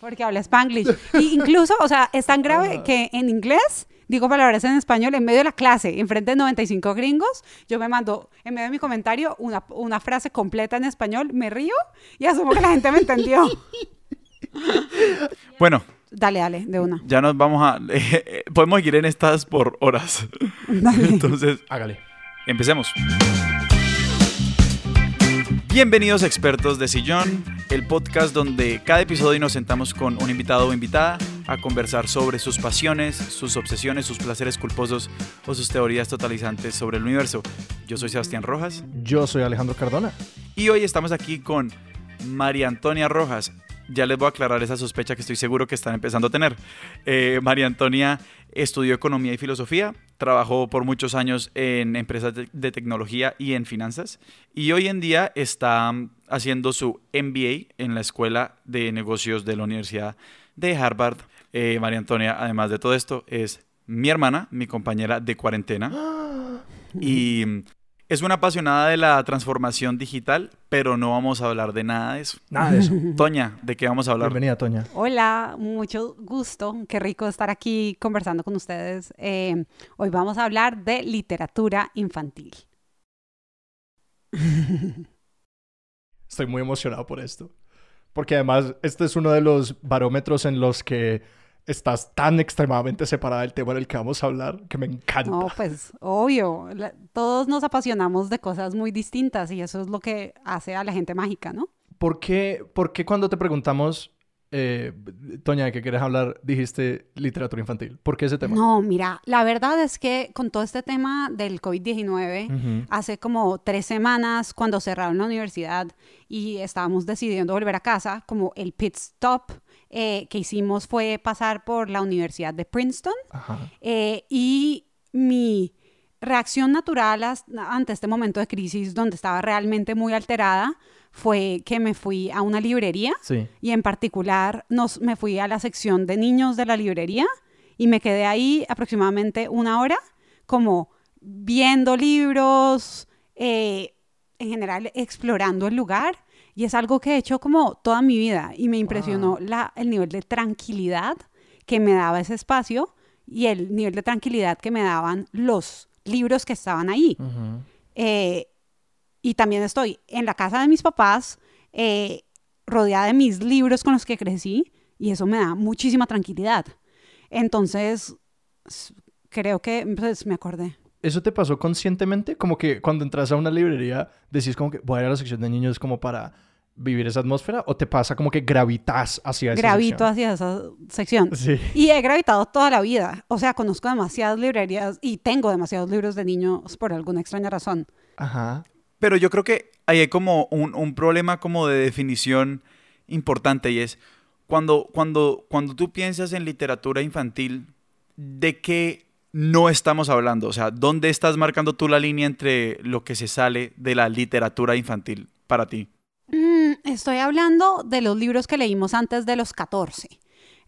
Porque habla spanglish. Y incluso, o sea, es tan grave que en inglés digo palabras en español en medio de la clase, enfrente de 95 gringos, yo me mando en medio de mi comentario una, una frase completa en español, me río y asumo que la gente me entendió. Bueno, Dale, dale, de una. ya nos vamos a... podemos ir en estas por horas. Dale. Entonces, Hágale. Empecemos. Bienvenidos Expertos de Sillón, el podcast donde cada episodio nos sentamos con un invitado o invitada a conversar sobre sus pasiones, sus obsesiones, sus placeres culposos o sus teorías totalizantes sobre el universo. Yo soy Sebastián Rojas Yo soy Alejandro Cardona. y hoy estamos aquí con María Antonia Rojas. Ya les voy a aclarar esa sospecha que estoy seguro que están empezando a tener. Eh, María Antonia estudió economía y filosofía, trabajó por muchos años en empresas de, tecnología y en finanzas y hoy en día está haciendo su MBA en la Escuela de Negocios de la Universidad de Harvard. Eh, María Antonia, además de todo esto, es mi hermana, mi compañera de cuarentena y es una apasionada de la transformación digital, pero no vamos a hablar de nada de eso. Nada de eso. Toña, ¿de qué vamos a hablar? Bienvenida, Toña. Hola, mucho gusto. Qué rico estar aquí conversando con ustedes. Eh, hoy vamos a hablar de literatura infantil. Estoy muy emocionado por esto. Porque además, este es uno de los barómetros en los que estás tan extremadamente separada del tema del que vamos a hablar que me encanta. No, pues obvio, la- todos nos apasionamos de cosas muy distintas y eso es lo que hace a la gente mágica, ¿no? ¿Por, qué, por qué cuando te preguntamos, eh, Toña, ¿de qué quieres hablar? Dijiste literatura infantil. ¿Por qué ese tema? No, mira, la verdad es que con todo este tema del COVID-19, Ujú. hace como tres semanas cuando cerraron la universidad y estábamos decidiendo volver a casa, como el pit stop eh, que hicimos fue pasar por la Universidad de Princeton eh, y mi reacción natural ante este momento de crisis donde estaba realmente muy alterada fue que me fui a una librería Sí. y en particular nos, me fui a la sección de niños de la librería y me quedé ahí aproximadamente una hora como viendo libros, eh, en general explorando el lugar y es algo que he hecho como toda mi vida y me impresionó la, el nivel de tranquilidad que me daba ese espacio y el nivel de tranquilidad que me daban los libros que estaban ahí. Eh, y también estoy en la casa de mis papás, eh, rodeada de mis libros con los que crecí, y eso me da muchísima tranquilidad. Entonces, creo que pues, me acordé. ¿Eso te pasó conscientemente? Como que cuando entras a una librería decís como que voy a ir a la sección de niños como para vivir esa atmósfera o te pasa como que gravitas hacia esa Gravito sección? hacia esa sección. Sí. Y he gravitado toda la vida. O sea, conozco demasiadas librerías y tengo demasiados libros de niños por alguna extraña razón. Ajá. Pero yo creo que ahí hay como un, un problema como de definición importante y es cuando, cuando, cuando tú piensas en literatura infantil, ¿de qué no estamos hablando? O sea, ¿dónde estás marcando tú la línea entre lo que se sale de la literatura infantil para ti? Estoy hablando de los libros que leímos antes de los 14.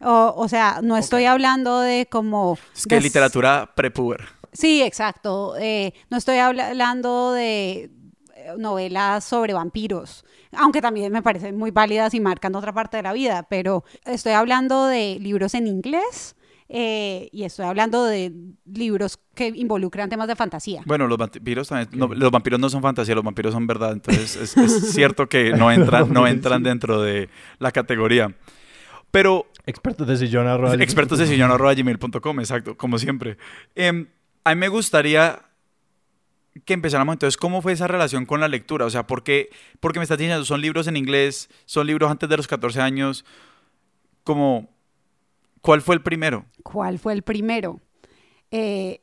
O, o sea, no estoy hablando de como... Es que de- literatura prepuber. Sí, exacto. Eh, no estoy habla- hablando de eh, novelas sobre vampiros, aunque también me parecen muy válidas y marcan otra parte de la vida, pero estoy hablando de libros en inglés eh, y estoy hablando de libros que involucran temas de fantasía. Bueno, los vampiros también, no, los vampiros no son fantasía, los vampiros son verdad, entonces es, es cierto que no entran, no entran dentro de la categoría. Pero Expertos de sillón arroba gmail. expertos de sillón arroba gmail.com, exacto, como siempre. Em, a mí me gustaría que empezáramos entonces, ¿cómo fue esa relación con la lectura? O sea, ¿por qué, porque me estás diciendo, son libros en inglés, son libros antes de los 14 años? Como, ¿cuál fue el primero? ¿Cuál fue el primero? Eh,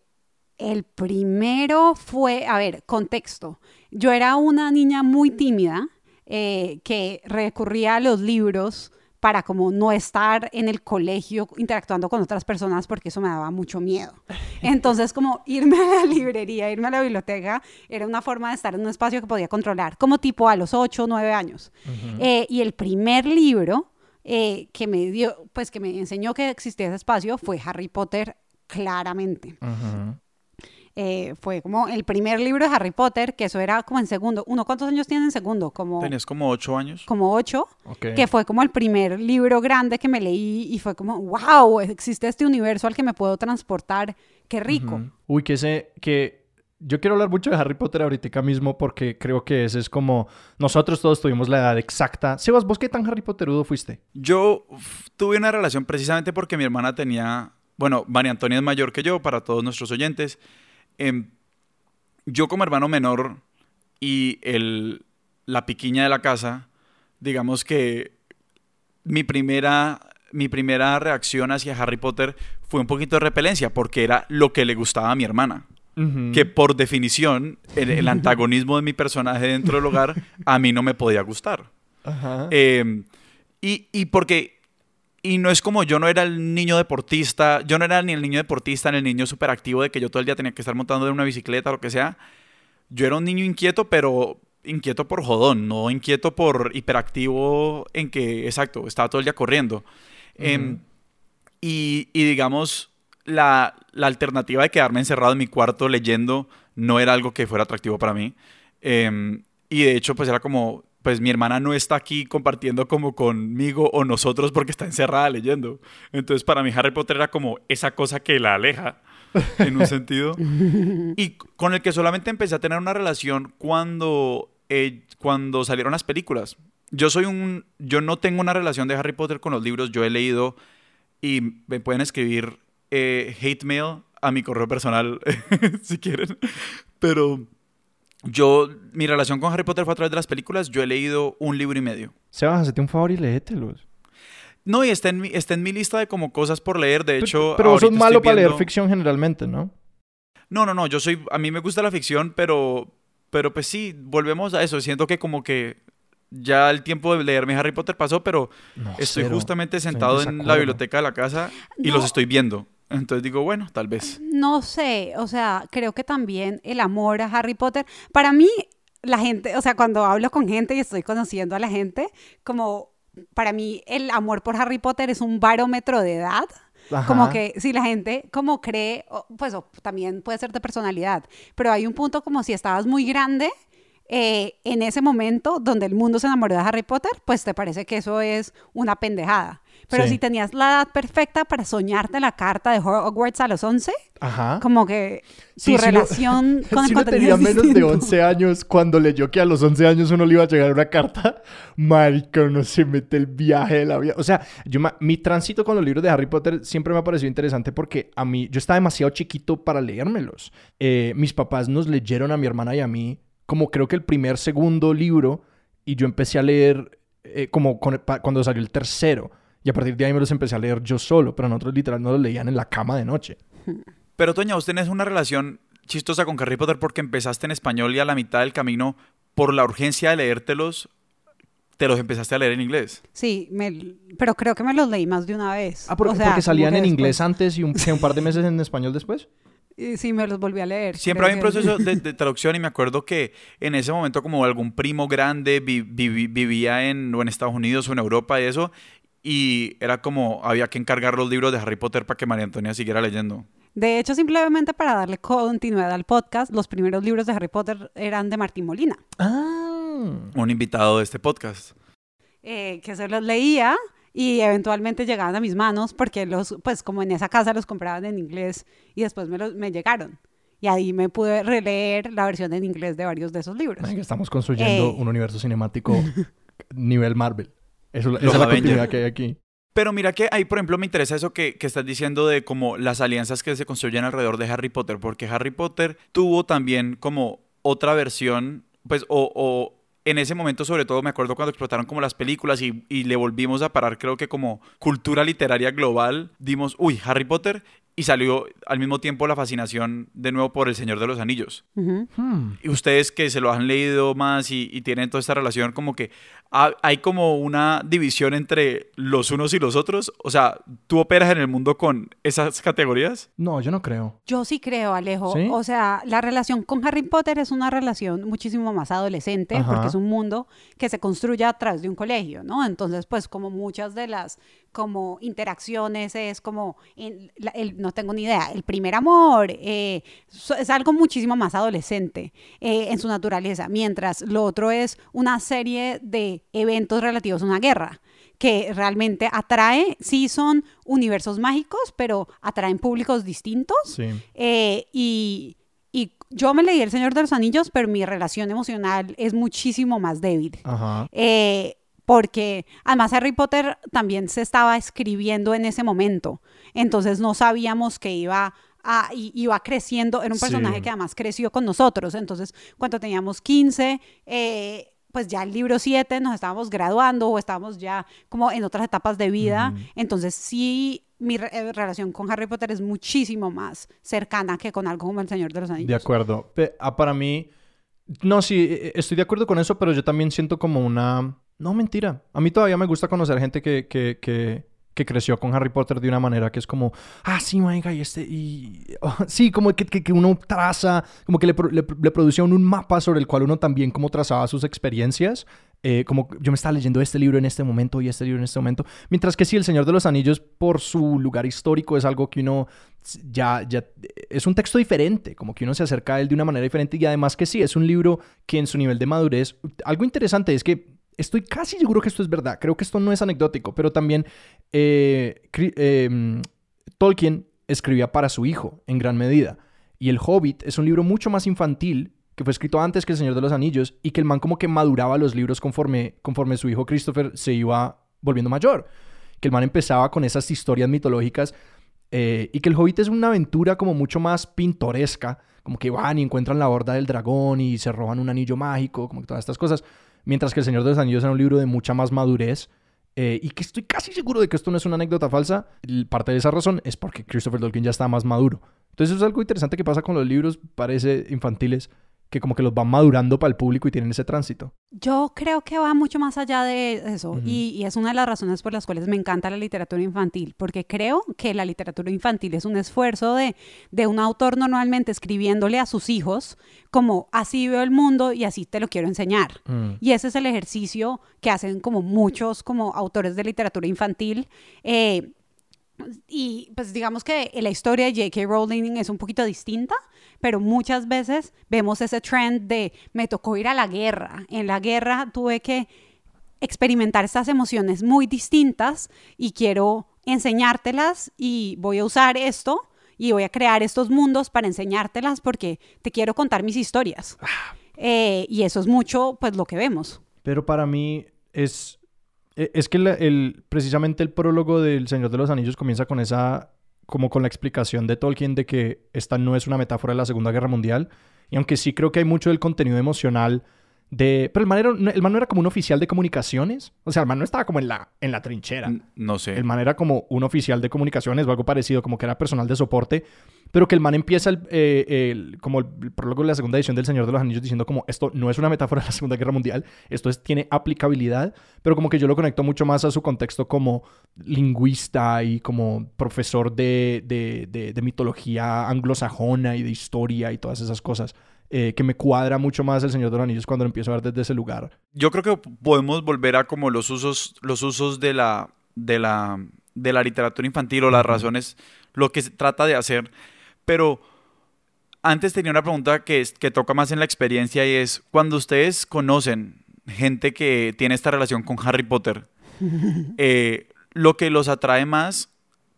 el primero fue, a ver, contexto. Yo era una niña muy tímida eh, que recurría a los libros para como no estar en el colegio interactuando con otras personas porque eso me daba mucho miedo. Entonces como irme a la librería, irme a la biblioteca era una forma de estar en un espacio que podía controlar, como tipo a los 8 o 9 años. Eh, y el primer libro eh, que me dio, pues que me enseñó que existía ese espacio fue Harry Potter, claramente. Eh, fue como el primer libro de Harry Potter, que eso era como en segundo. ¿Uno cuántos años tiene en segundo? Como, Tenías como ocho años. como ocho, que fue como el primer libro grande que me leí y fue como, wow, existe este universo al que me puedo transportar, qué rico. Uy, que ese, que yo quiero hablar mucho de Harry Potter ahorita mismo porque creo que ese es como nosotros todos tuvimos la edad exacta. Sebas, ¿vos qué tan Harry Potterudo fuiste? Yo tuve una relación precisamente porque mi hermana tenía, bueno, María Antonia es mayor que yo, para todos nuestros oyentes. Em, yo como hermano menor y el, la piquiña de la casa, digamos que mi primera, mi primera reacción hacia Harry Potter fue un poquito de repelencia porque era lo que le gustaba a mi hermana. Que por definición, el, el antagonismo de mi personaje dentro del hogar a mí no me podía gustar. Ajá. Eh, y, y porque. Y no es como yo no era el niño deportista, yo no era ni el niño deportista ni el niño superactivo de que yo todo el día tenía que estar montando en una bicicleta o lo que sea. Yo era un niño inquieto, pero inquieto por jodón, no inquieto por hiperactivo en que, exacto, estaba todo el día corriendo. Em, y, y digamos, la, la alternativa de quedarme encerrado en mi cuarto leyendo no era algo que fuera atractivo para mí. Em, y de hecho, pues era como, pues mi hermana no está aquí compartiendo como conmigo o nosotros porque está encerrada leyendo. Entonces para mí Harry Potter era como esa cosa que la aleja, en un sentido. Y con el que solamente empecé a tener una relación cuando, eh, cuando salieron las películas. Yo soy un, yo no tengo una relación de Harry Potter con los libros, yo he leído y me pueden escribir eh, hate mail a mi correo personal si quieren. Pero yo, mi relación con Harry Potter fue a través de las películas. Yo he leído un libro y medio. Sebas, hazte un favor y léetelos. No, y está en mi, está en mi lista de como cosas por leer. De hecho, Pero vos sos malo para leer viendo- ficción generalmente, ¿no? No, no, no. Yo soy, a mí me gusta la ficción, pero, pero pues sí, volvemos a eso. Siento que como que ya el tiempo de leerme Harry Potter pasó, pero No, estoy cero. justamente Estoy en sentado en la biblioteca de la casa y No. los estoy viendo. Entonces digo, bueno, tal vez. No sé, o sea, creo que también el amor a Harry Potter, para mí, la gente, o sea, cuando hablo con gente y estoy conociendo a la gente, como para mí el amor por Harry Potter es un barómetro de edad. Ajá. Como que si la gente como cree, o, pues o también puede ser de personalidad, pero hay un punto como si estabas muy grande eh, en ese momento donde el mundo se enamoró de Harry Potter, pues te parece que eso es una pendejada. Pero Sí. si tenías la edad perfecta para soñarte la carta de Hogwarts a los 11, Ajá. como que Sí, tu si uno- relación con el si uno contenido tenía es menos de distinto. 11 años cuando leyó que a los 11 años uno le iba a llegar una carta, marica, uno se mete el viaje de la vida. O sea, yo mi tránsito con los libros de Harry Potter siempre me ha parecido interesante porque a mí, yo estaba demasiado chiquito para leérmelos. Eh, mis papás nos leyeron a mi hermana y a mí como creo que el primer, segundo libro y yo empecé a leer eh, como con- pa- cuando salió el tercero. Y a partir de ahí me los empecé a leer yo solo, pero nosotros literal no los leían en la cama de noche. Pero Toña, vos tenés una relación chistosa con Harry Potter porque empezaste en español y a la mitad del camino, por la urgencia de leértelos, te los empezaste a leer en inglés. Sí, me- pero creo que me los leí más de una vez. Ah, porque, O sea, porque salían en inglés después- antes y un, un par de meses en español después. Y Sí, me los volví a leer. Siempre hay un proceso de, de traducción y me acuerdo que en ese momento como algún primo grande vi- vi- vivía en, o en Estados Unidos o en Europa y eso, y era como había que encargar los libros de Harry Potter para que María Antonia siguiera leyendo. De hecho, simplemente para darle continuidad al podcast, los primeros libros de Harry Potter eran de Martín Molina, Ah. Un invitado de este podcast. eh, que se los leía y eventualmente llegaban a mis manos porque los, pues como en esa casa los compraban en inglés y después me, los, me llegaron. Y ahí me pude releer la versión en inglés de varios de esos libros. Estamos construyendo Eh. un universo cinemático nivel Marvel. Eso, esa Los es la Avengers. continuidad que hay aquí. Pero mira que ahí, por ejemplo, me interesa eso que, que estás diciendo de como las alianzas que se construyen alrededor de Harry Potter, porque Harry Potter tuvo también como otra versión, pues, o, o en ese momento sobre todo me acuerdo cuando explotaron como las películas y, y le volvimos a parar, creo que como cultura literaria global, dimos, uy, Harry Potter, y salió al mismo tiempo la fascinación de nuevo por El Señor de los Anillos. Ujú. Hmm. Y ustedes que se lo han leído más y, y tienen toda esta relación, como que ha- hay como una división entre los unos y los otros. O sea, ¿tú operas en el mundo con esas categorías? No, yo no creo. Yo sí creo, Alejo. ¿Sí? O sea, la relación con Harry Potter es una relación muchísimo más adolescente Ajá. porque es un mundo que se construye a través de un colegio, ¿no? Entonces, pues como muchas de las como interacciones, es como, el, no tengo ni idea, el primer amor, eh, es algo muchísimo más adolescente eh, en su naturaleza, mientras lo otro es una serie de eventos relativos a una guerra que realmente atrae, sí son universos mágicos, pero atraen públicos distintos. Eh, y, y, yo me leí El Señor de los Anillos, pero mi relación emocional es muchísimo más débil. Eh, porque además Harry Potter también se estaba escribiendo en ese momento, entonces no sabíamos que iba a, iba creciendo, era un personaje que además creció con nosotros, entonces cuando teníamos 15, eh, pues ya el libro 7 nos estábamos graduando o estábamos ya como en otras etapas de vida. Entonces sí, mi eh, relación con Harry Potter es muchísimo más cercana que con algo como El Señor de los Anillos. De acuerdo. Ah, para mí, no, sí, e, e, estoy de acuerdo con eso, pero yo también siento como una... No, mentira. A mí todavía me gusta conocer gente que, que, que que creció con Harry Potter de una manera que es como, ah, sí, venga, y este, y... Oh, sí, como que, que, uno traza, como que le, le, producía un, mapa sobre el cual uno también como trazaba sus experiencias. Eh, como yo me estaba leyendo este libro en este momento y este libro en este momento. Mientras que sí, El Señor de los Anillos, por su lugar histórico, es algo que uno ya, ya es un texto diferente, como que uno se acerca a él de una manera diferente y además que sí, es un libro que en su nivel de madurez, algo interesante es que estoy casi seguro que esto es verdad, creo que esto no es anecdótico, pero también eh, em, Tolkien escribía para su hijo en gran medida. Y El Hobbit es un libro mucho más infantil que fue escrito antes que El Señor de los Anillos y que el man como que maduraba los libros conforme, conforme su hijo Christopher se iba volviendo mayor. Que el man empezaba con esas historias mitológicas eh, y que El Hobbit es una aventura como mucho más pintoresca, como que van y encuentran la horda del dragón y se roban un anillo mágico, como que todas estas cosas. Mientras que El Señor de los Anillos era un libro de mucha más madurez. Eh, y que estoy casi seguro de que esto no es una anécdota falsa. Parte de esa razón es porque Christopher Tolkien ya está más maduro. Entonces es algo interesante que pasa con los libros, parece infantiles, que como que los van madurando para el público y tienen ese tránsito. Yo creo que va mucho más allá de eso y, es una de las razones por las cuales me encanta la literatura infantil, porque creo que la literatura infantil es un esfuerzo de, de un autor normalmente escribiéndole a sus hijos como así veo el mundo y así te lo quiero enseñar. Mm. Y ese es el ejercicio que hacen como muchos como autores de literatura infantil. Eh, y pues digamos que la historia de J.K. Rowling es un poquito distinta, pero muchas veces vemos ese trend de me tocó ir a la guerra. En la guerra tuve que experimentar estas emociones muy distintas y quiero enseñártelas y voy a usar esto y voy a crear estos mundos para enseñártelas porque te quiero contar mis historias. Ah. Eh, y eso es mucho pues lo que vemos. Pero para mí es es que el, precisamente el prólogo del Señor de los Anillos comienza con esa, como con la explicación de Tolkien de que esta no es una metáfora de la Segunda Guerra Mundial. Y aunque sí creo que hay mucho del contenido emocional de... Pero el man, era, el man no era como un oficial de comunicaciones. O sea, el man no estaba como en la, en la trinchera. No sé. El man era como un oficial de comunicaciones o algo parecido, como que era personal de soporte. Pero que el man empieza el, eh, como el, prólogo de la segunda edición del Señor de los Anillos diciendo como esto no es una metáfora de la Segunda Guerra Mundial, esto es, tiene aplicabilidad, pero como que yo lo conecto mucho más a su contexto como lingüista y como profesor de, de, de mitología anglosajona y de historia y todas esas cosas. Eh, que me cuadra mucho más el Señor de los Anillos cuando lo empiezo a ver desde ese lugar. Yo creo que podemos volver a como los usos, los usos de la, de la, de la literatura infantil o las razones, lo que se trata de hacer. Pero antes tenía una pregunta que, que toca más en la experiencia y es, cuando ustedes conocen gente que tiene esta relación con Harry Potter, eh, lo que los atrae más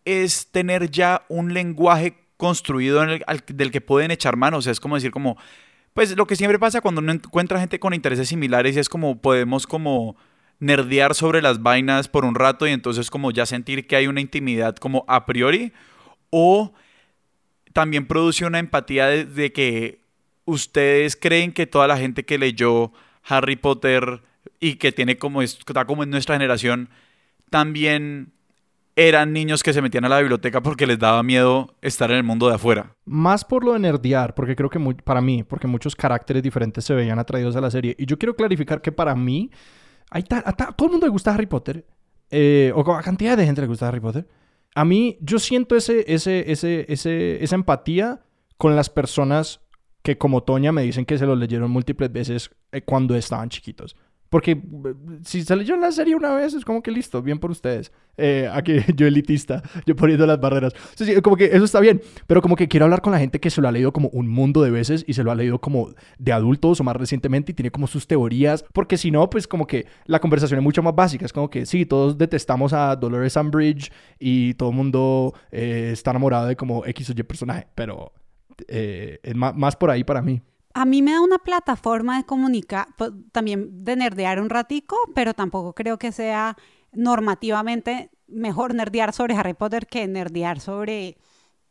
es tener ya un lenguaje construido del que pueden echar manos. Es como decir, como, pues lo que siempre pasa cuando uno encuentra gente con intereses similares es como podemos como nerdear sobre las vainas por un rato y entonces como ya sentir que hay una intimidad como a priori o también produce una empatía de, que ustedes creen que toda la gente que leyó Harry Potter y que tiene como está como en nuestra generación también eran niños que se metían a la biblioteca porque les daba miedo estar en el mundo de afuera. Más por lo de nerdear, porque creo que para mí, porque muchos caracteres diferentes se veían atraídos a la serie. Y yo quiero clarificar que para mí, hay a, todo el mundo le gusta Harry Potter, eh, o a cantidad de gente le gusta Harry Potter. A mí, yo siento ese, ese, ese, ese, esa empatía con las personas que como Toña me dicen que se lo leyeron múltiples veces eh, cuando estaban chiquitos. Porque eh, si se leyó la serie una vez, es como que listo, bien por ustedes. Eh, aquí yo elitista, yo poniendo las barreras. Sí, sí, como que eso está bien, pero como que quiero hablar con la gente que se lo ha leído como un mundo de veces y se lo ha leído como de adultos o más recientemente y tiene como sus teorías, porque si no, pues como que la conversación es mucho más básica. Es como que sí, todos detestamos a Dolores Umbridge y todo el mundo eh, está enamorado de como X o Y personaje, pero es más, más por ahí para mí a mí me da una plataforma de comunicar, pues, también de nerdear un ratico, pero tampoco creo que sea normativamente mejor nerdear sobre Harry Potter que nerdear sobre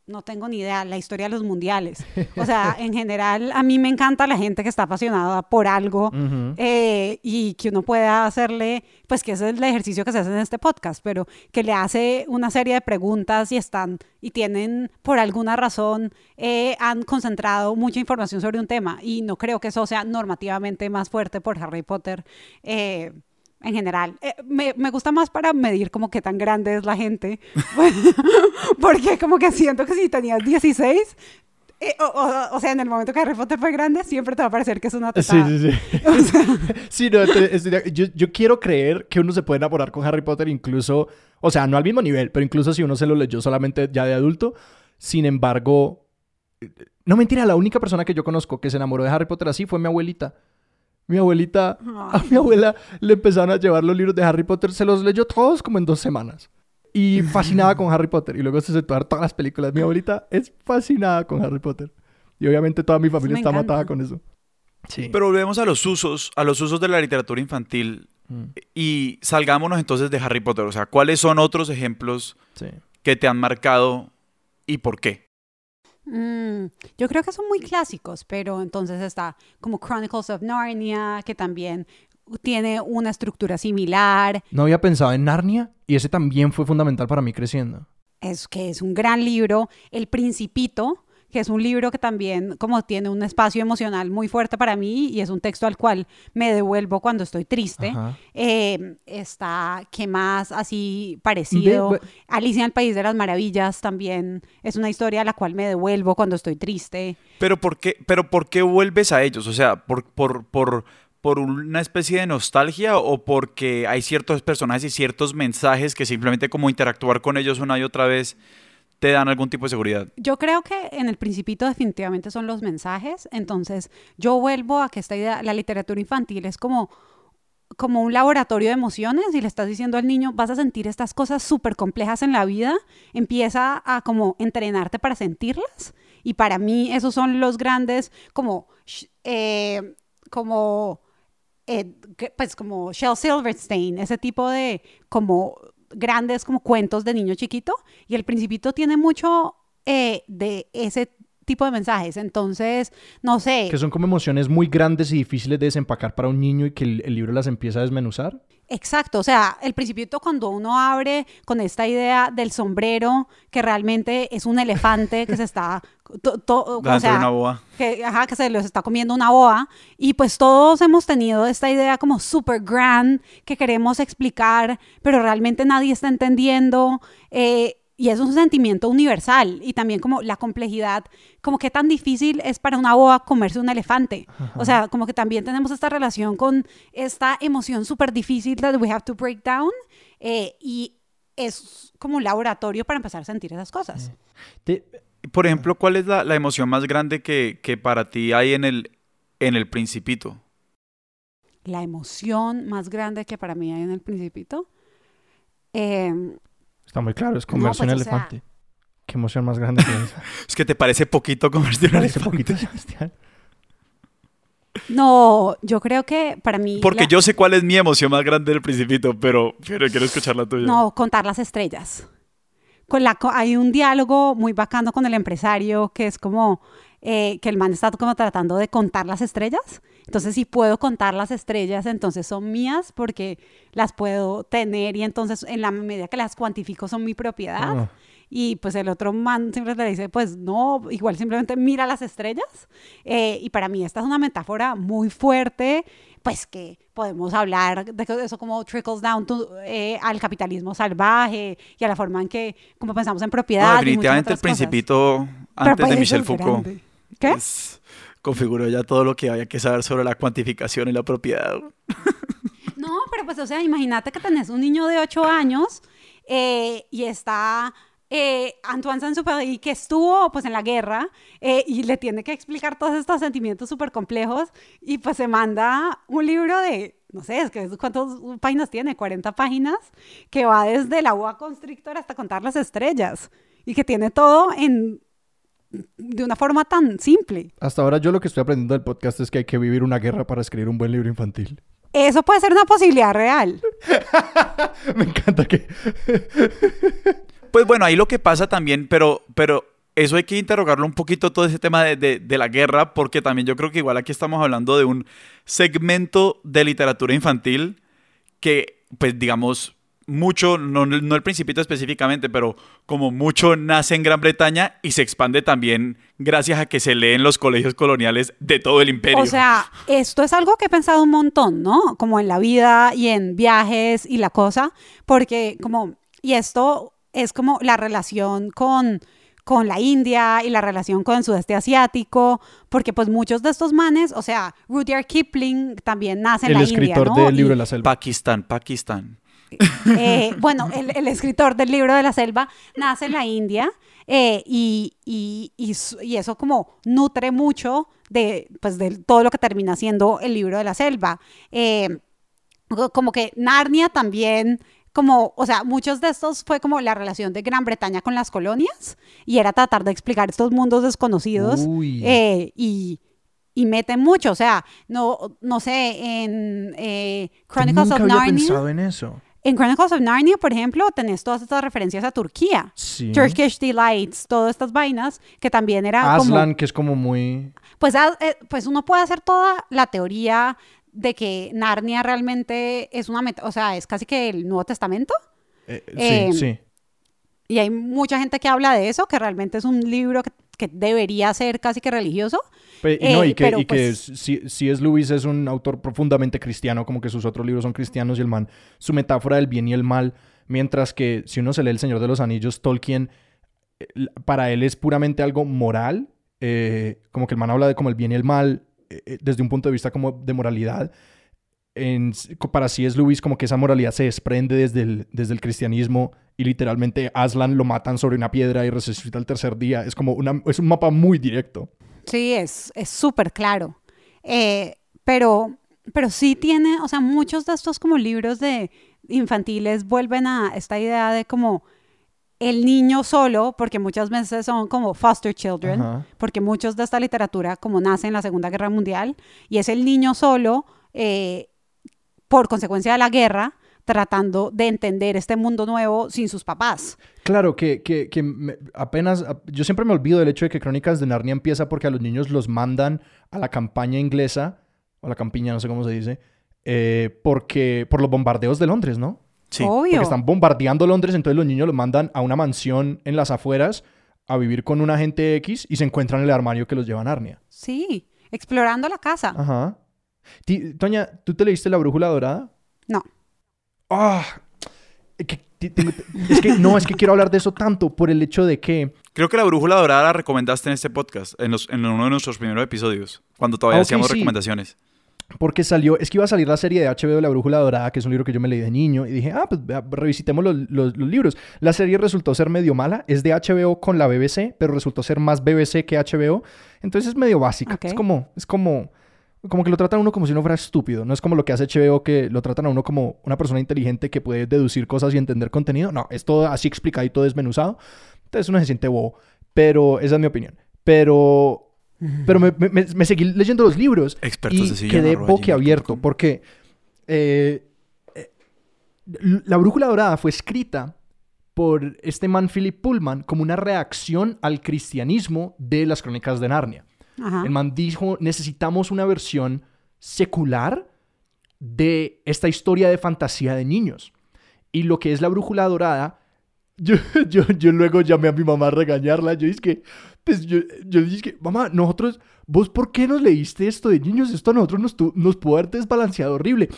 no tengo ni idea, la historia de los mundiales. O sea, en general, a mí me encanta la gente que está apasionada por algo eh, y que uno pueda hacerle, pues que ese es el ejercicio que se hace en este podcast, pero que le hace una serie de preguntas y están y tienen por alguna razón, eh, han concentrado mucha información sobre un tema y no creo que eso sea normativamente más fuerte por Harry Potter. Eh, en general. Eh, me, me, gusta más para medir como qué tan grande es la gente, porque como que siento que si tenías 16, eh, o, sea, en el momento que Harry Potter fue grande, siempre te va a parecer que es una tetada. Sí, sí, sí. sí, no, yo, yo, quiero creer que uno se puede enamorar con Harry Potter incluso, o sea, no al mismo nivel, pero incluso si uno se lo leyó solamente ya de adulto. Sin embargo, no mentira, la única persona que yo conozco que se enamoró de Harry Potter así fue mi abuelita. Mi abuelita, a mi abuela le empezaron a llevar los libros de Harry Potter, se los leyó todos como en dos semanas. Y fascinada con Harry Potter. Y luego se sentó a ver todas las películas. Mi abuelita es fascinada con Harry Potter. Y obviamente toda mi familia está matada con eso. Sí. Pero volvemos a los usos, a los usos de la literatura infantil. Mm. Y salgámonos entonces de Harry Potter. O sea, ¿cuáles son otros ejemplos que te han marcado y por qué? Mm, yo creo que son muy clásicos, pero entonces está como Chronicles of Narnia, que también tiene una estructura similar. No había pensado en Narnia y ese también fue fundamental para mí creciendo. Es que es un gran libro. El Principito, que es un libro que también como tiene un espacio emocional muy fuerte para mí y es un texto al cual me devuelvo cuando estoy triste. Eh, está, ¿qué más? Así parecido. Alicia en el País de las Maravillas también es una historia a la cual me devuelvo cuando estoy triste. Pero ¿por qué, pero ¿por qué vuelves a ellos? O sea, por, por, por, por una especie de nostalgia o porque hay ciertos personajes y ciertos mensajes que simplemente como interactuar con ellos una y otra vez te dan algún tipo de seguridad. Yo creo que en el principito definitivamente son los mensajes, entonces yo vuelvo a que esta idea, la literatura infantil es como como un laboratorio de emociones y le estás diciendo al niño, vas a sentir estas cosas súper complejas en la vida, empieza a como entrenarte para sentirlas. Y para mí esos son los grandes, como, eh, como, eh, pues como Shel Silverstein, ese tipo de como grandes como cuentos de niño chiquito y el principito tiene mucho eh, de ese tipo de mensajes. Entonces, no sé. Que son como emociones muy grandes y difíciles de desempacar para un niño y que el, libro las empieza a desmenuzar. Exacto, o sea, el principito cuando uno abre con esta idea del sombrero, que realmente es un elefante que se está... o sea, una boa. Que, ajá, que se los está comiendo una boa. Y pues todos hemos tenido esta idea como super grand que queremos explicar, pero realmente nadie está entendiendo. Eh, y es un sentimiento universal y también como la complejidad, como que tan difícil es para una boa comerse un elefante. O sea, como que también tenemos esta relación con esta emoción súper difícil that we have to break down eh, y es como un laboratorio para empezar a sentir esas cosas. Por ejemplo, ¿cuál es la, emoción más grande que, que, para ti hay en el, en el principito? La emoción más grande que para mí hay en el principito. Eh, Está muy claro, es comerse un pues, elefante. Qué emoción más grande que esa. es que te parece poquito comerse un elefante. Poquito, Sebastián. No, yo creo que para mí. Porque yo sé cuál es mi emoción más grande del Principito, pero, pero quiero escuchar la tuya. No, contar las estrellas. Con la, hay un diálogo muy bacano con el empresario que es como eh, que el man está como tratando de contar las estrellas. Entonces, si puedo contar las estrellas, entonces son mías porque las puedo tener y entonces en la medida que las cuantifico son mi propiedad. Ah. Y pues el otro man siempre le dice, pues no, igual simplemente mira las estrellas. Eh, y para mí esta es una metáfora muy fuerte, pues que podemos hablar de eso como trickles down eh, al capitalismo salvaje y a la forma en que, como pensamos en propiedad. definitivamente el principito antes de Michel Foucault. ¿Qué? configuró ya todo lo que había que saber sobre la cuantificación y la propiedad. pues o sea, imagínate que tenés un niño de 8 años eh, y está eh, Antoine Saint-Exupéry que estuvo pues en la guerra eh, y le tiene que explicar todos estos sentimientos súper complejos y pues se manda un libro de, no sé, es que cuántas páginas tiene, 40 páginas, que va desde la boa constrictor hasta contar las estrellas y que tiene todo en de una forma tan simple. Hasta ahora yo lo que estoy aprendiendo del podcast es que hay que vivir una guerra para escribir un buen libro infantil. Eso puede ser una posibilidad real. Me encanta que... Pues bueno, ahí lo que pasa también, pero, pero eso hay que interrogarlo un poquito todo ese tema de, de, de, la guerra, porque también yo creo que igual aquí estamos hablando de un segmento de literatura infantil que, pues digamos, mucho, no, no el principito específicamente, pero como mucho nace en Gran Bretaña y se expande también gracias a que se lee en los colegios coloniales de todo el imperio. O sea, esto es algo que he pensado un montón, ¿no? Como en la vida y en viajes y la cosa, porque como, y esto es como la relación con con la India y la relación con el sudeste asiático, porque pues muchos de estos manes, o sea, Rudyard Kipling también nace en el la India, escritor ¿no? del libro Y- de la selva. Pakistán, Pakistán. Eh, bueno, el, el escritor del libro de la selva nace en la India eh, y, y- y eso como nutre mucho de, pues, de todo lo que termina siendo el libro de la selva. Eh, co- como que Narnia también, como, o sea, muchos de estos fue como la relación de Gran Bretaña con las colonias y era tratar de explicar estos mundos desconocidos eh, y... Y mete mucho, o sea, no, no sé, en eh, Chronicles Nunca of había Narnia. pensado en eso. En Chronicles of Narnia, por ejemplo, tenés todas estas referencias a Turquía. Sí. Turkish Delights, todas estas vainas, que también era Aslan, como... que es como muy... Pues, ah, eh, pues uno puede hacer toda la teoría de que Narnia realmente es una... meta- o sea, es casi que el Nuevo Testamento. eh, sí, Em, sí. Y hay mucha gente que habla de eso, que realmente es un libro que, que debería ser casi que religioso. Pe- y no, eh, y que, pero y que pues- si, si es Lewis es un autor profundamente cristiano, como que sus otros libros son cristianos y el man, su metáfora del bien y el mal, mientras que si uno se lee El Señor de los Anillos, Tolkien, eh, para él es puramente algo moral, eh, como que el man habla de como el bien y el mal eh, eh, desde un punto de vista como de moralidad. En, para sí es Lewis como que esa moralidad se desprende desde el, desde el cristianismo y literalmente Aslan lo matan sobre una piedra y resucita el tercer día. Es como una, es un mapa muy directo. Sí, es es súper claro. Eh, pero, pero sí tiene, o sea, muchos de estos como libros de infantiles vuelven a esta idea de como el niño solo, porque muchas veces son como foster children, Ajá. porque muchos de esta literatura como nace en la Segunda Guerra Mundial, y es el niño solo, eh, por consecuencia de la guerra, tratando de entender este mundo nuevo sin sus papás. Claro, que, que, que me- apenas, yo siempre me olvido del hecho de que Crónicas de Narnia empieza porque a los niños los mandan a la campaña inglesa, o la campiña, no sé cómo se dice, eh, porque, por los bombardeos de Londres, ¿no? Sí. Obvio. Porque están bombardeando Londres, entonces los niños los mandan a una mansión en las afueras a vivir con un agente X y se encuentran en el armario que los lleva a Narnia. Sí, explorando la casa. Ajá. Toña, ¿tú te leíste La Brújula Dorada? No. Ah, es que no, es que quiero hablar de eso tanto por el hecho de que Creo que la brújula dorada la recomendaste en este podcast, en, los- en uno de nuestros primeros episodios, cuando todavía Ah, hacíamos sí. recomendaciones. Porque salió, es que iba a salir la serie de HBO La Brújula Dorada, que es un libro que yo me leí de niño, y dije, ah, pues vea, revisitemos los, los- los libros. La serie resultó ser medio mala, es de HBO con la BBC, pero resultó ser más BBC que HBO, entonces es medio básica. Es como, es como, como que lo tratan a uno como si uno fuera estúpido, no es como lo que hace HBO, que lo tratan a uno como una persona inteligente que puede deducir cosas y entender contenido. No, es todo así explicadito, desmenuzado, entonces uno se siente bobo, pero esa es mi opinión. Pero pero me, me- me- me seguí leyendo los libros Expertos y quedé boquiabierto porque eh, eh, La Brújula Dorada fue escrita por este man Philip Pullman como una reacción al cristianismo de las crónicas de Narnia. Ajá. El man dijo, necesitamos una versión secular de esta historia de fantasía de niños. Y lo que es la brújula dorada, yo, yo, yo luego llamé a mi mamá a regañarla. Yo dije pues yo, yo dije, mamá, nosotros, ¿vos por qué nos leíste esto de niños? Esto a nosotros nos, nos pudo haber desbalanceado horrible.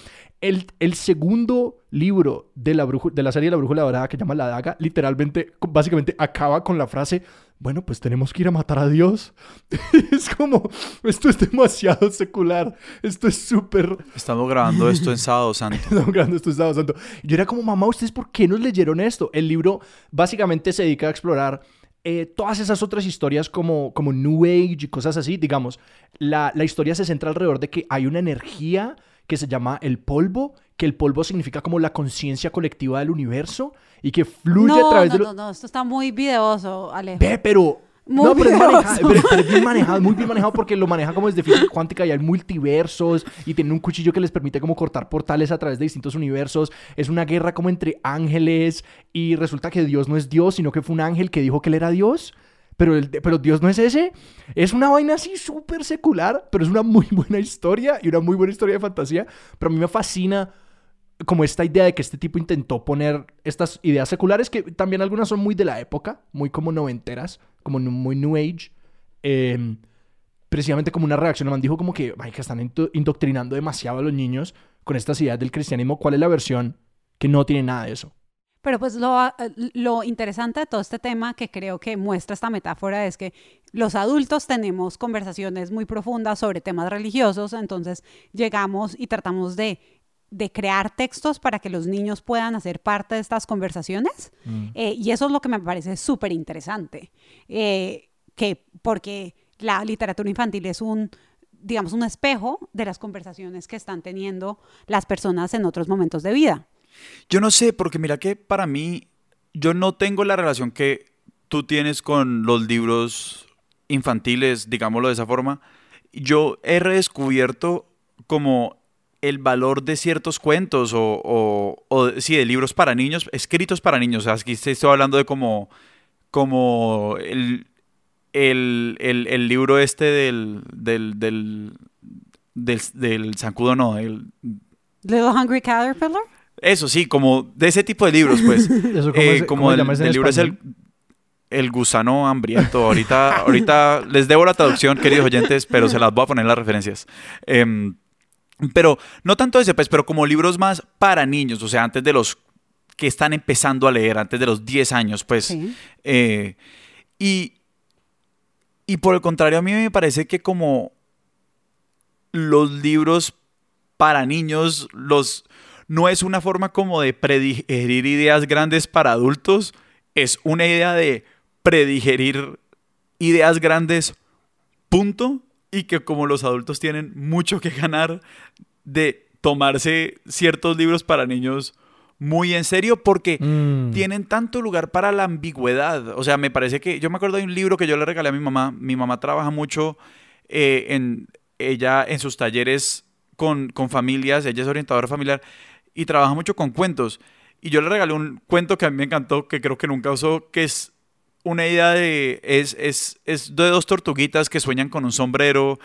El, el segundo libro de la, de la serie La Brújula Dorada, que se llama La Daga, literalmente, básicamente acaba con la frase, bueno, pues tenemos que ir a matar a Dios. es como, esto es demasiado secular, esto es súper... Estamos grabando esto en Sábado Santo. Estamos grabando esto Sábado Santo. Yo era como, mamá, ¿ustedes por qué nos leyeron esto? El libro básicamente se dedica a explorar eh, todas esas otras historias como, como New Age y cosas así. Digamos, la, la historia se centra alrededor de que hay una energía que se llama el polvo, que el polvo significa como la conciencia colectiva del universo y que fluye no, a través no, de... no, lo- no, esto está muy videoso, Alejo. Ve, pero... Muy no, pero es, manejado, pero- pero es bien manejado, muy bien manejado porque lo maneja como desde física cuántica y hay multiversos y tienen un cuchillo que les permite como cortar portales a través de distintos universos. Es una guerra como entre ángeles y resulta que Dios no es Dios, sino que fue un ángel que dijo que él era Dios. Pero, el- pero Dios no es ese. Es una vaina así súper secular, pero es una muy buena historia y una muy buena historia de fantasía. Pero a mí me fascina como esta idea de que este tipo intentó poner estas ideas seculares que también algunas son muy de la época, muy como noventeras, como muy New Age, eh, precisamente como una reacción. El man dijo como que, "Ay, que están indoctrinando demasiado a los niños con estas ideas del cristianismo. ¿Cuál es la versión que no tiene nada de eso? Pero pues lo, eh, lo interesante de todo este tema que creo que muestra esta metáfora es que los adultos tenemos conversaciones muy profundas sobre temas religiosos, entonces llegamos y tratamos de, de crear textos para que los niños puedan hacer parte de estas conversaciones. Eh, y eso es lo que me parece súper interesante, eh, que porque la literatura infantil es un digamos, un espejo de las conversaciones que están teniendo las personas en otros momentos de vida. Yo no sé, porque mira que para mí, yo no tengo la relación que tú tienes con los libros infantiles, digámoslo de esa forma. Yo he redescubierto como el valor de ciertos cuentos o, sí, de libros para niños, escritos para niños. O sea, aquí estoy hablando de como, como el, el, el, libro este del, del, del, del, del zancudo, no, el, Little Hungry Caterpillar. Eso sí, como de ese tipo de libros, pues. Eso, ¿cómo Eh, es- como cómo el, libro es el, el gusano hambriento. Ahorita, ahorita les debo la traducción, queridos oyentes, pero se las voy a poner en las referencias. Em, pero no tanto ese, pues, pero como libros más para niños, o sea, antes de los que están empezando a leer, antes de los 10 años, pues. Sí. Eh, y, y por el contrario, a mí me parece que como los libros para niños, los no es una forma como de predigerir ideas grandes para adultos, es una idea de predigerir ideas grandes, punto, y que como los adultos tienen mucho que ganar de tomarse ciertos libros para niños muy en serio porque Mm. tienen tanto lugar para la ambigüedad. O sea, me parece que yo me acuerdo de un libro que yo le regalé a mi mamá. Mi mamá trabaja mucho eh, en ella en sus talleres con, con familias. Ella es orientadora familiar y trabaja mucho con cuentos. Y yo le regalé un cuento que a mí me encantó, que creo que nunca usó, que es una idea de es, es, es de dos tortuguitas que sueñan con un sombrero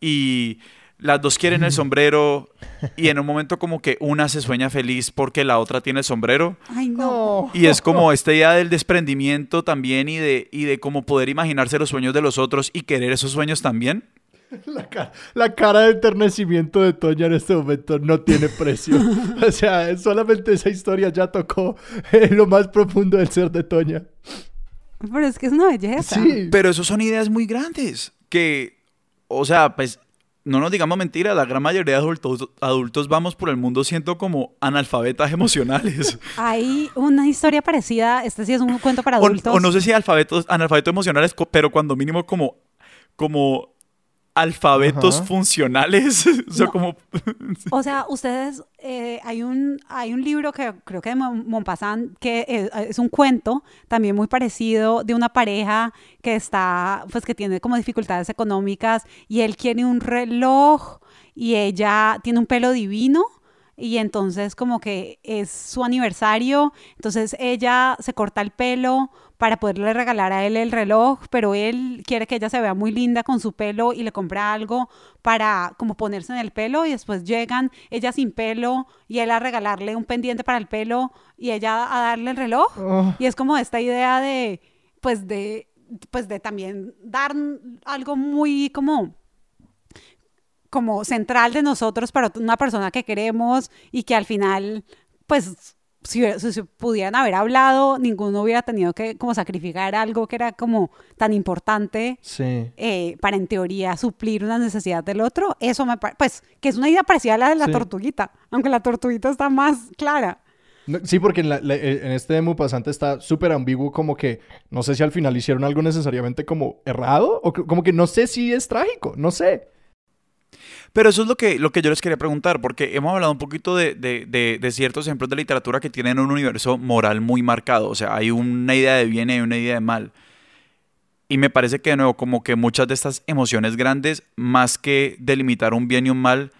y las dos quieren el sombrero y en un momento como que una se sueña feliz porque la otra tiene el sombrero. Ay, no. Y es como esta idea del desprendimiento también y de, y de cómo poder imaginarse los sueños de los otros y querer esos sueños también. La, ca- la cara de enternecimiento de Toña en este momento no tiene precio. o sea, solamente esa historia ya tocó eh, lo más profundo del ser de Toña. Pero es que es una belleza. Sí. Pero eso son ideas muy grandes que, o sea, pues no nos digamos mentiras, la gran mayoría de adultos, adultos vamos por el mundo siendo como analfabetas emocionales. Hay una historia parecida, este sí es un cuento para o, adultos. o no sé si alfabetos, analfabetos emocionales, pero cuando mínimo como, como alfabetos Ajá. funcionales. o sea, No. como... O sea, ustedes, eh, hay, un, hay un libro que creo que de Mon- Maupassant, que es, es un cuento también muy parecido de una pareja que está, pues que tiene como dificultades económicas y él quiere un reloj y ella tiene un pelo divino y entonces como que es su aniversario, entonces ella se corta el pelo para poderle regalar a él el reloj, pero él quiere que ella se vea muy linda con su pelo y le compra algo para como ponerse en el pelo y después llegan ella sin pelo y él a regalarle un pendiente para el pelo y ella a darle el reloj Oh. y es como esta idea de pues de pues de también dar algo muy como como central de nosotros para una persona que queremos y que al final, pues, si, si, si, pudieran haber hablado, ninguno hubiera tenido que como sacrificar algo que era como tan importante Sí. eh, para en teoría suplir una necesidad del otro. Eso me parece, pues, que es una idea parecida a la de la Sí. tortuguita, aunque la tortuguita está más clara. No, Sí, porque en, la- la- eh, en este demo pasante está súper ambiguo, como que no sé si al final hicieron algo necesariamente como errado, o como que no sé si es trágico, no sé. Pero eso es lo que, lo que yo les quería preguntar, porque hemos hablado un poquito de, de- de- de ciertos ejemplos de literatura que tienen un universo moral muy marcado. O sea, hay una idea de bien y hay una idea de mal. Y me parece que, de nuevo, como que muchas de estas emociones grandes, más que delimitar un bien y un mal,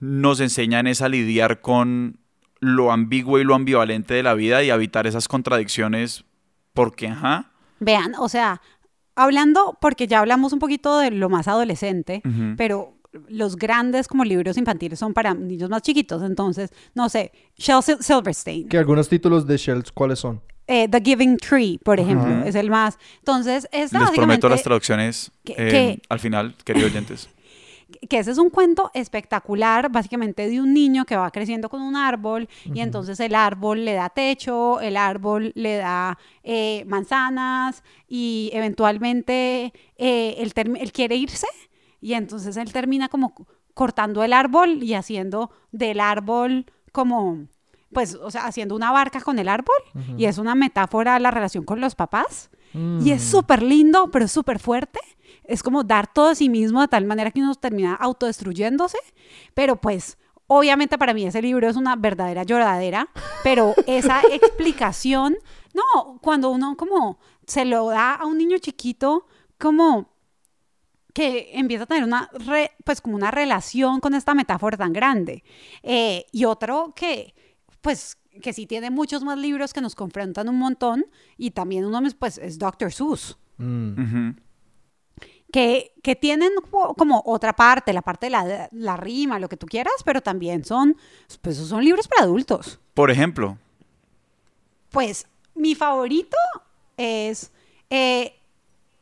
nos enseñan es a lidiar con lo ambiguo y lo ambivalente de la vida y evitar esas contradicciones, porque, ajá. Vean, o sea, hablando, porque ya hablamos un poquito de lo más adolescente, pero los grandes como libros infantiles son para niños más chiquitos. Entonces, no sé, Shel Sil- Silverstein, Que algunos títulos de Shells, ¿cuáles son? eh, The Giving Tree, por ejemplo, es el más. Entonces, es Les prometo las traducciones que- eh, que- al final, queridos oyentes. que ese es un cuento espectacular, básicamente de un niño que va creciendo con un árbol y entonces el árbol le da techo, el árbol le da eh, manzanas y eventualmente eh, él, term- él quiere irse y entonces él termina como cortando el árbol y haciendo del árbol como, pues, o sea, haciendo una barca con el árbol y es una metáfora a la relación con los papás. Y es súper lindo, pero es súper fuerte. Es como dar todo de sí mismo de tal manera que uno termina autodestruyéndose. Pero pues, obviamente para mí ese libro es una verdadera lloradera. Pero esa explicación, no, cuando uno como se lo da a un niño chiquito, como que empieza a tener una, re- pues como una relación con esta metáfora tan grande. Eh, y otro que, pues, que sí tiene muchos más libros que nos confrontan un montón, y también uno, pues, es Dr. Seuss, Mm. Que, que tienen como- como otra parte, la parte de la, la rima, lo que tú quieras, pero también son, pues, son libros para adultos. Por ejemplo, Pues mi favorito es eh,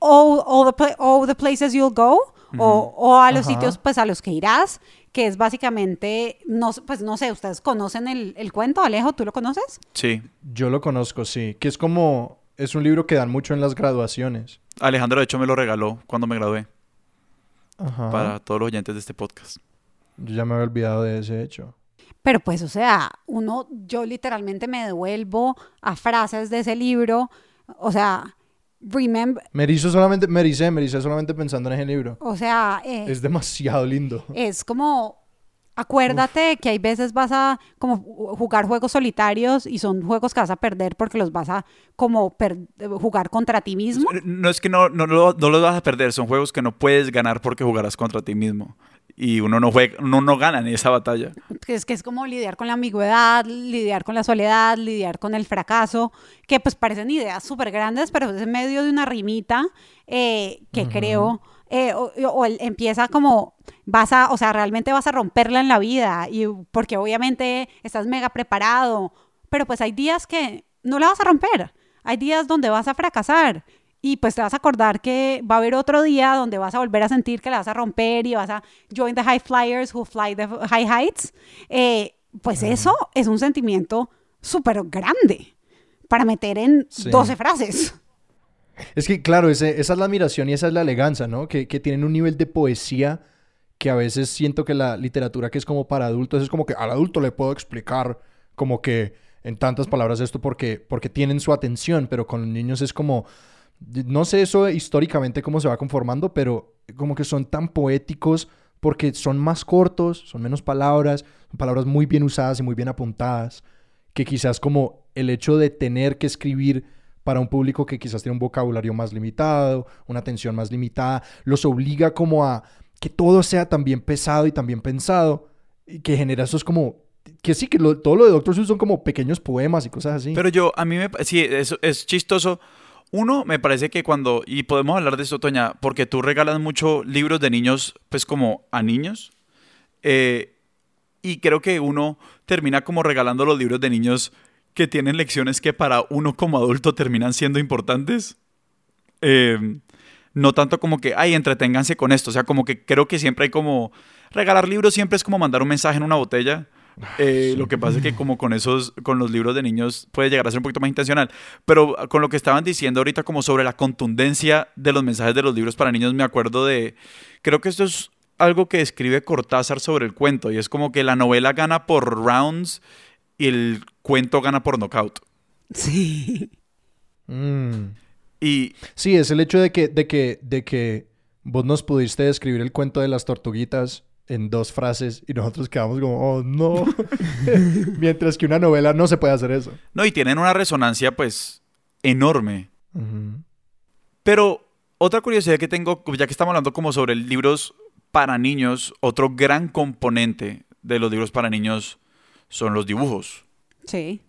all, all the, all the Places You'll Go o, o a los Ajá. sitios pues a los que irás, que es básicamente, no, pues no sé, ¿ustedes conocen el, el cuento, Alejo? ¿Tú lo conoces? sí. Yo lo conozco, sí. Que es como... Es un libro que dan mucho en las graduaciones. Alejandro, de hecho, me lo regaló cuando me gradué Ajá. para todos los oyentes de este podcast. Yo ya me había olvidado de ese hecho. Pero pues, o sea, uno, yo literalmente me devuelvo a frases de ese libro, o sea, remember, Me erizo solamente... Me ericé, me ericé solamente pensando en ese libro. o sea, eh, Es demasiado lindo. es como acuérdate que hay veces vas a como ju- jugar juegos solitarios y son juegos que vas a perder porque los vas a como jugar contra ti mismo. No es que no, no, no los vas a perder, son juegos que no puedes ganar porque jugarás contra ti mismo. Y uno no, juega, uno no gana en esa batalla. Que es que es como lidiar con la ambigüedad, lidiar con la soledad, lidiar con el fracaso, que pues parecen ideas súper grandes, pero es en medio de una rimita eh, que creo, eh, o, o empieza como, vas a, o sea, realmente vas a romperla en la vida, y porque obviamente estás mega preparado, pero pues hay días que no la vas a romper, hay días donde vas a fracasar. Y pues te vas a acordar que va a haber otro día donde vas a volver a sentir que la vas a romper y vas a join the high flyers who fly the high heights. Eh, pues eso es un sentimiento súper grande para meter en Sí. 12 frases. Es que, claro, ese- esa es la admiración y esa es la elegancia, ¿no? Que, que tienen un nivel de poesía que a veces siento que la literatura que es como para adultos es como que al adulto le puedo explicar como que en tantas palabras esto porque, porque tienen su atención, pero con los niños es como, no sé eso históricamente cómo se va conformando, pero como que son tan poéticos porque son más cortos, son menos palabras, son palabras muy bien usadas y muy bien apuntadas, que quizás como el hecho de tener que escribir para un público que quizás tiene un vocabulario más limitado, una atención más limitada, los obliga como a que todo sea también pesado y también pensado, y que genera esos como, que sí, que lo- todo lo de Doctor Seuss son como pequeños poemas y cosas así. Pero yo, a mí me sí, es chistoso. Uno, me parece que cuando, y podemos hablar de esto, Toña, porque tú regalas mucho libros de niños, pues como a niños. eh, y creo que uno termina como regalando los libros de niños que tienen lecciones que para uno como adulto terminan siendo importantes. Eh, No tanto como que, ay, entreténganse con esto. O sea, como que creo que siempre hay como... Regalar libros siempre es como mandar un mensaje en una botella. Eh, Lo que pasa es que como con esos, con los libros de niños puede llegar a ser un poquito más intencional. Pero con lo que estaban diciendo ahorita como sobre la contundencia de los mensajes de los libros para niños, me acuerdo de, creo que esto es algo que escribe Cortázar sobre el cuento y es como que la novela gana por rounds y el cuento gana por knockout. Sí. Mm. Y Sí, es el hecho de que, de que, de que vos nos pudiste describir el cuento de las tortuguitas en dos frases y nosotros quedamos como, oh no. Mientras que una novela no se puede hacer eso. no, y tienen una resonancia pues enorme. Pero otra curiosidad que tengo, ya que estamos hablando como sobre libros para niños, otro gran componente de los libros para niños son los dibujos. Sí.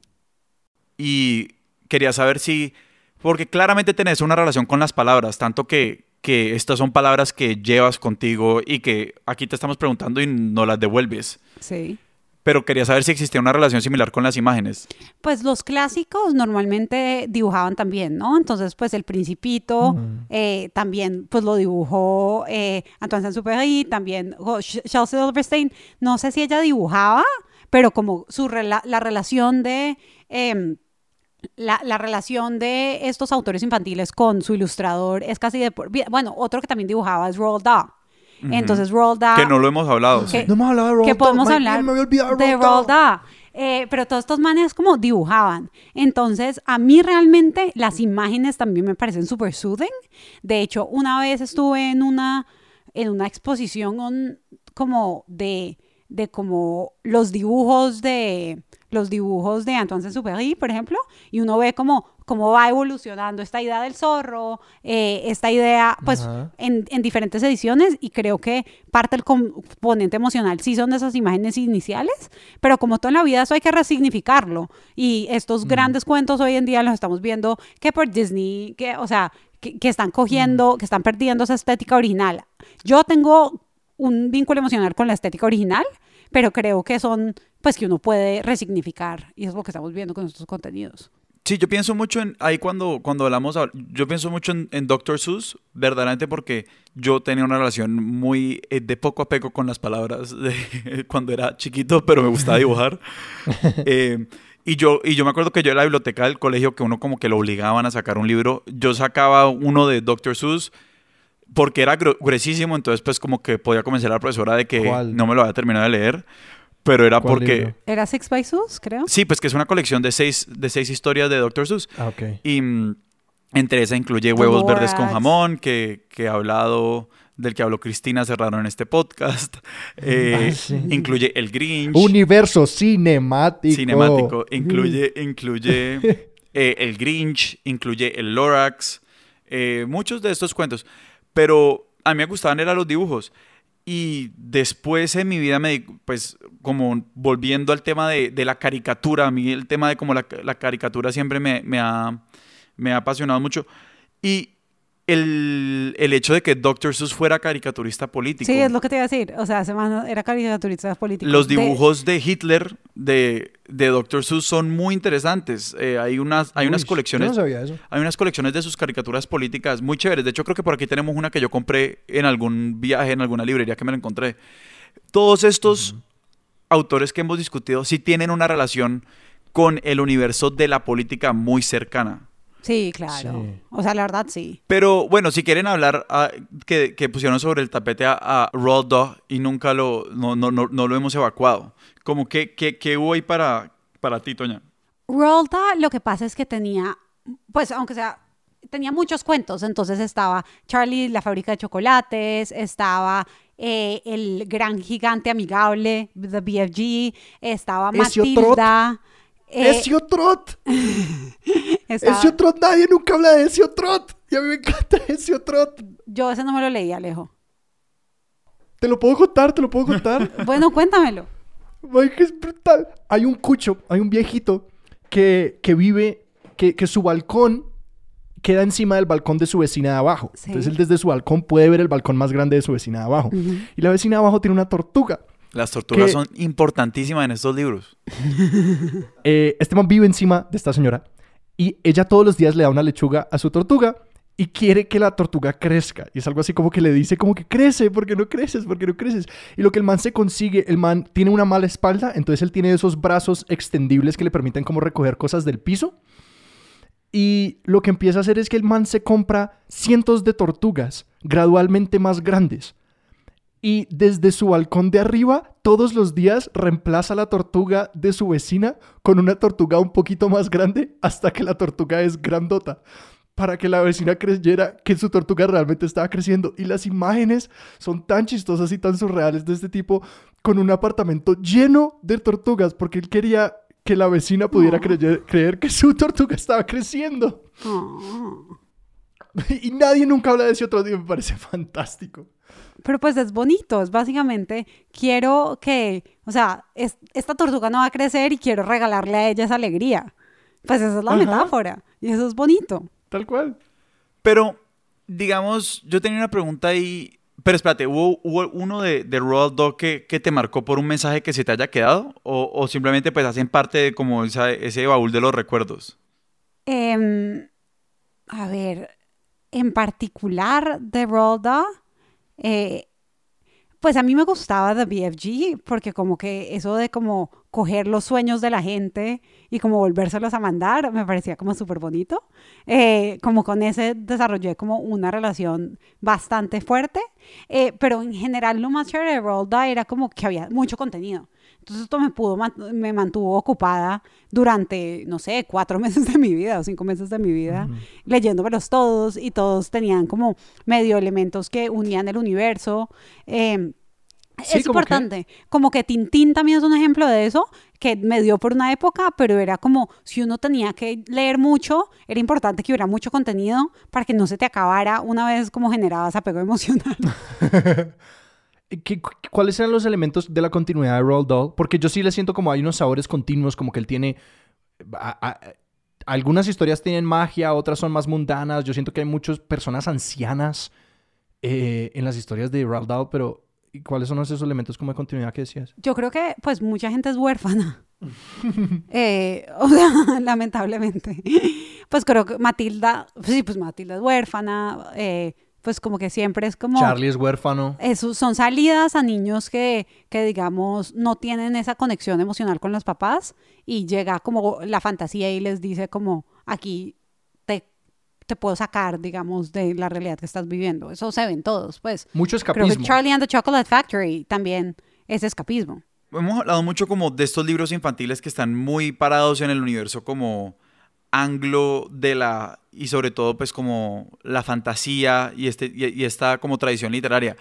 Y quería saber si, porque claramente tenés una relación con las palabras, tanto que, que estas son palabras que llevas contigo y que aquí te estamos preguntando y no las devuelves. Sí. Pero quería saber si existía una relación similar con las imágenes. Pues los clásicos normalmente dibujaban también, ¿no? Entonces, pues El Principito eh, también, pues lo dibujó eh, Antoine Saint-Exupéry, también oh, Chelsea Silverstein. No sé si ella dibujaba, pero como su rela- la relación de em, la, la relación de estos autores infantiles con su ilustrador es casi de por vida. Bueno, otro que también dibujaba es Roald Dahl. Entonces, Roald Dahl que no lo hemos hablado. sí. que- No hemos hablado de Roald que Dahl. podemos Man, hablar me de Roald Dahl. Roald Dahl. Eh, pero todos estos manes como dibujaban. Entonces, a mí realmente las imágenes también me parecen súper soothing. De hecho, una vez estuve en una, en una exposición on- como de, de como los dibujos de los dibujos de Antoine Saint-Exupéry, por ejemplo, y uno ve como cómo va evolucionando esta idea del zorro, eh, esta idea, pues, en, en diferentes ediciones y creo que parte del componente emocional sí son esas imágenes iniciales, pero como todo en la vida eso hay que resignificarlo. Y estos grandes cuentos hoy en día los estamos viendo que por Disney, que, o sea, que, que están cogiendo, que están perdiendo esa estética original. Yo tengo un vínculo emocional con la estética original, pero creo que son, pues que uno puede resignificar y es lo que estamos viendo con estos contenidos. Sí, yo pienso mucho en, ahí cuando, cuando hablamos, a- yo pienso mucho en, en Dr. Seuss, verdaderamente porque yo tenía una relación muy eh, de poco a poco con las palabras de, cuando era chiquito, pero me gustaba dibujar. Eh, y, yo, y yo me acuerdo que yo en la biblioteca del colegio, que uno como que lo obligaban a sacar un libro, yo sacaba uno de Dr. Seuss porque era gru- gruesísimo, entonces pues como que podía convencer a la profesora de que ¿Cuál? no me lo había terminado de leer, pero era ¿Cuál porque... libro? ¿Era Six by Seuss, creo? Sí, pues que es una colección de seis, de seis historias de Dr. Seuss. Ah, ok. Y mm, entre esa incluye Huevos Verdes con. Jamón, que, que ha hablado, del que habló Cristina Serrano en este podcast. Eh, sí. Incluye El Grinch. Universo cinemático. Cinemático. Incluye, incluye eh, El Grinch, incluye El Lorax. eh, muchos de estos cuentos. Pero a mí me gustaban eran los dibujos. Y después en mi vida me pues como volviendo al tema de, de la caricatura, a mí el tema de como la, la caricatura siempre me, me ha, me ha apasionado mucho. Y el, el hecho de que Dr. Seuss fuera caricaturista político. Sí, es lo que te iba a decir. O sea, ese man era caricaturista político. Los dibujos de, Hitler de, de Dr. Seuss son muy interesantes. Eh, hay unas, hay unas colecciones. Yo no sabía eso. Hay unas colecciones de sus caricaturas políticas muy chéveres. De hecho, creo que por aquí tenemos una que yo compré en algún viaje, en alguna librería que me la encontré. Todos estos autores que hemos discutido sí tienen una relación con el universo de la política muy cercana. Sí, claro. Sí. O sea, la verdad, sí. Pero bueno, si quieren hablar ah, que, que pusieron sobre el tapete a, a Roald Dahl y nunca lo, no, no, no, no lo hemos evacuado. Como que, que, que hubo ahí para, para ti, Toña. Roald Dahl, lo que pasa es que tenía, pues, aunque sea, tenía muchos cuentos. Entonces estaba Charlie, la fábrica de chocolates, estaba eh, el gran gigante amigable, The BFG, estaba Matilda. Eh, ¡Ezio Trot! estaba- ¡Ezio Trot! Nadie nunca habla de Ezio Trot. Y a mí me encanta Ezio Trot. Yo ese no me lo leí, Alejo. Te lo puedo contar, te lo puedo contar. Bueno, cuéntamelo. Mike, es brutal. Hay un cucho, hay un viejito que, que vive, que, que su balcón queda encima del balcón de su vecina de abajo. Sí. Entonces él desde su balcón puede ver el balcón más grande de su vecina de abajo. Y la vecina de abajo tiene una tortuga. Las tortugas son importantísimas en estos libros. Eh, este man vive encima de esta señora y ella todos los días le da una lechuga a su tortuga y quiere que la tortuga crezca. Y es algo así como que le dice como que crece, porque no creces, porque no creces. Y lo que el man se consigue, el man tiene una mala espalda, entonces él tiene esos brazos extendibles que le permiten como recoger cosas del piso. Y lo que empieza a hacer es que el man se compra cientos de tortugas gradualmente más grandes. Y desde su balcón de arriba, todos los días reemplaza la tortuga de su vecina con una tortuga un poquito más grande hasta que la tortuga es grandota para que la vecina creyera que su tortuga realmente estaba creciendo. Y las imágenes son tan chistosas y tan surreales de este tipo con un apartamento lleno de tortugas porque él quería que la vecina pudiera creer, creer, que su tortuga estaba creciendo. y nadie nunca habla de ese otro día, me parece fantástico. Pero pues es bonito, es básicamente, quiero que, o sea, esta tortuga no va a crecer y quiero regalarle a ella esa alegría. Pues esa es la metáfora y eso es bonito. Tal cual. Pero, digamos, yo tenía una pregunta ahí. Pero espérate, ¿hubo, uno de, de Roald Dog que, te marcó por un mensaje que se te haya quedado? ¿O, simplemente pues hacen parte de como ese baúl de los recuerdos? Em, a ver, en particular de Roald Dog, eh, pues a mí me gustaba The BFG porque como que eso de como coger los sueños de la gente y como volvérselos a mandar me parecía como súper bonito. Eh, como con ese desarrollé como una relación bastante fuerte, eh, pero en general lo más chévere de Roald era como que había mucho contenido. Entonces esto me pudo, me mantuvo ocupada durante, no sé, cuatro meses de mi vida o cinco meses de mi vida, leyéndomelos todos y todos tenían como medio elementos que unían el universo. Em, es importante. Como que Tintín también es un ejemplo de eso, que me dio por una época, pero era como si uno tenía que leer mucho, era importante que hubiera mucho contenido para que no se te acabara una vez como generabas apego emocional. ¿Qué, ¿Cuáles eran los elementos de la continuidad de Roald Dahl? Porque yo sí le siento como hay unos sabores continuos, como que él tiene... algunas historias tienen magia, otras son más mundanas. Yo siento que hay muchas personas ancianas eh, en las historias de Roald Dahl, pero ¿Y cuáles son esos elementos como de continuidad que decías? Yo creo que, pues, mucha gente es huérfana. eh, o sea, lamentablemente. Pues creo que Matilda, sí, pues Matilda es huérfana. Eh, pues como que siempre es como... Charlie es huérfano. Eso, son salidas a niños que, que, digamos, no tienen esa conexión emocional con los papás y llega como la fantasía y les dice como, aquí te puedo sacar, digamos, de la realidad que estás viviendo. Eso se ven todos, pues. Mucho escapismo. Creo que Charlie and the Chocolate Factory también es escapismo. Hemos hablado mucho como de estos libros infantiles que están muy parados en el universo como anglo de la y sobre todo pues como la fantasía y este y, esta como tradición literaria.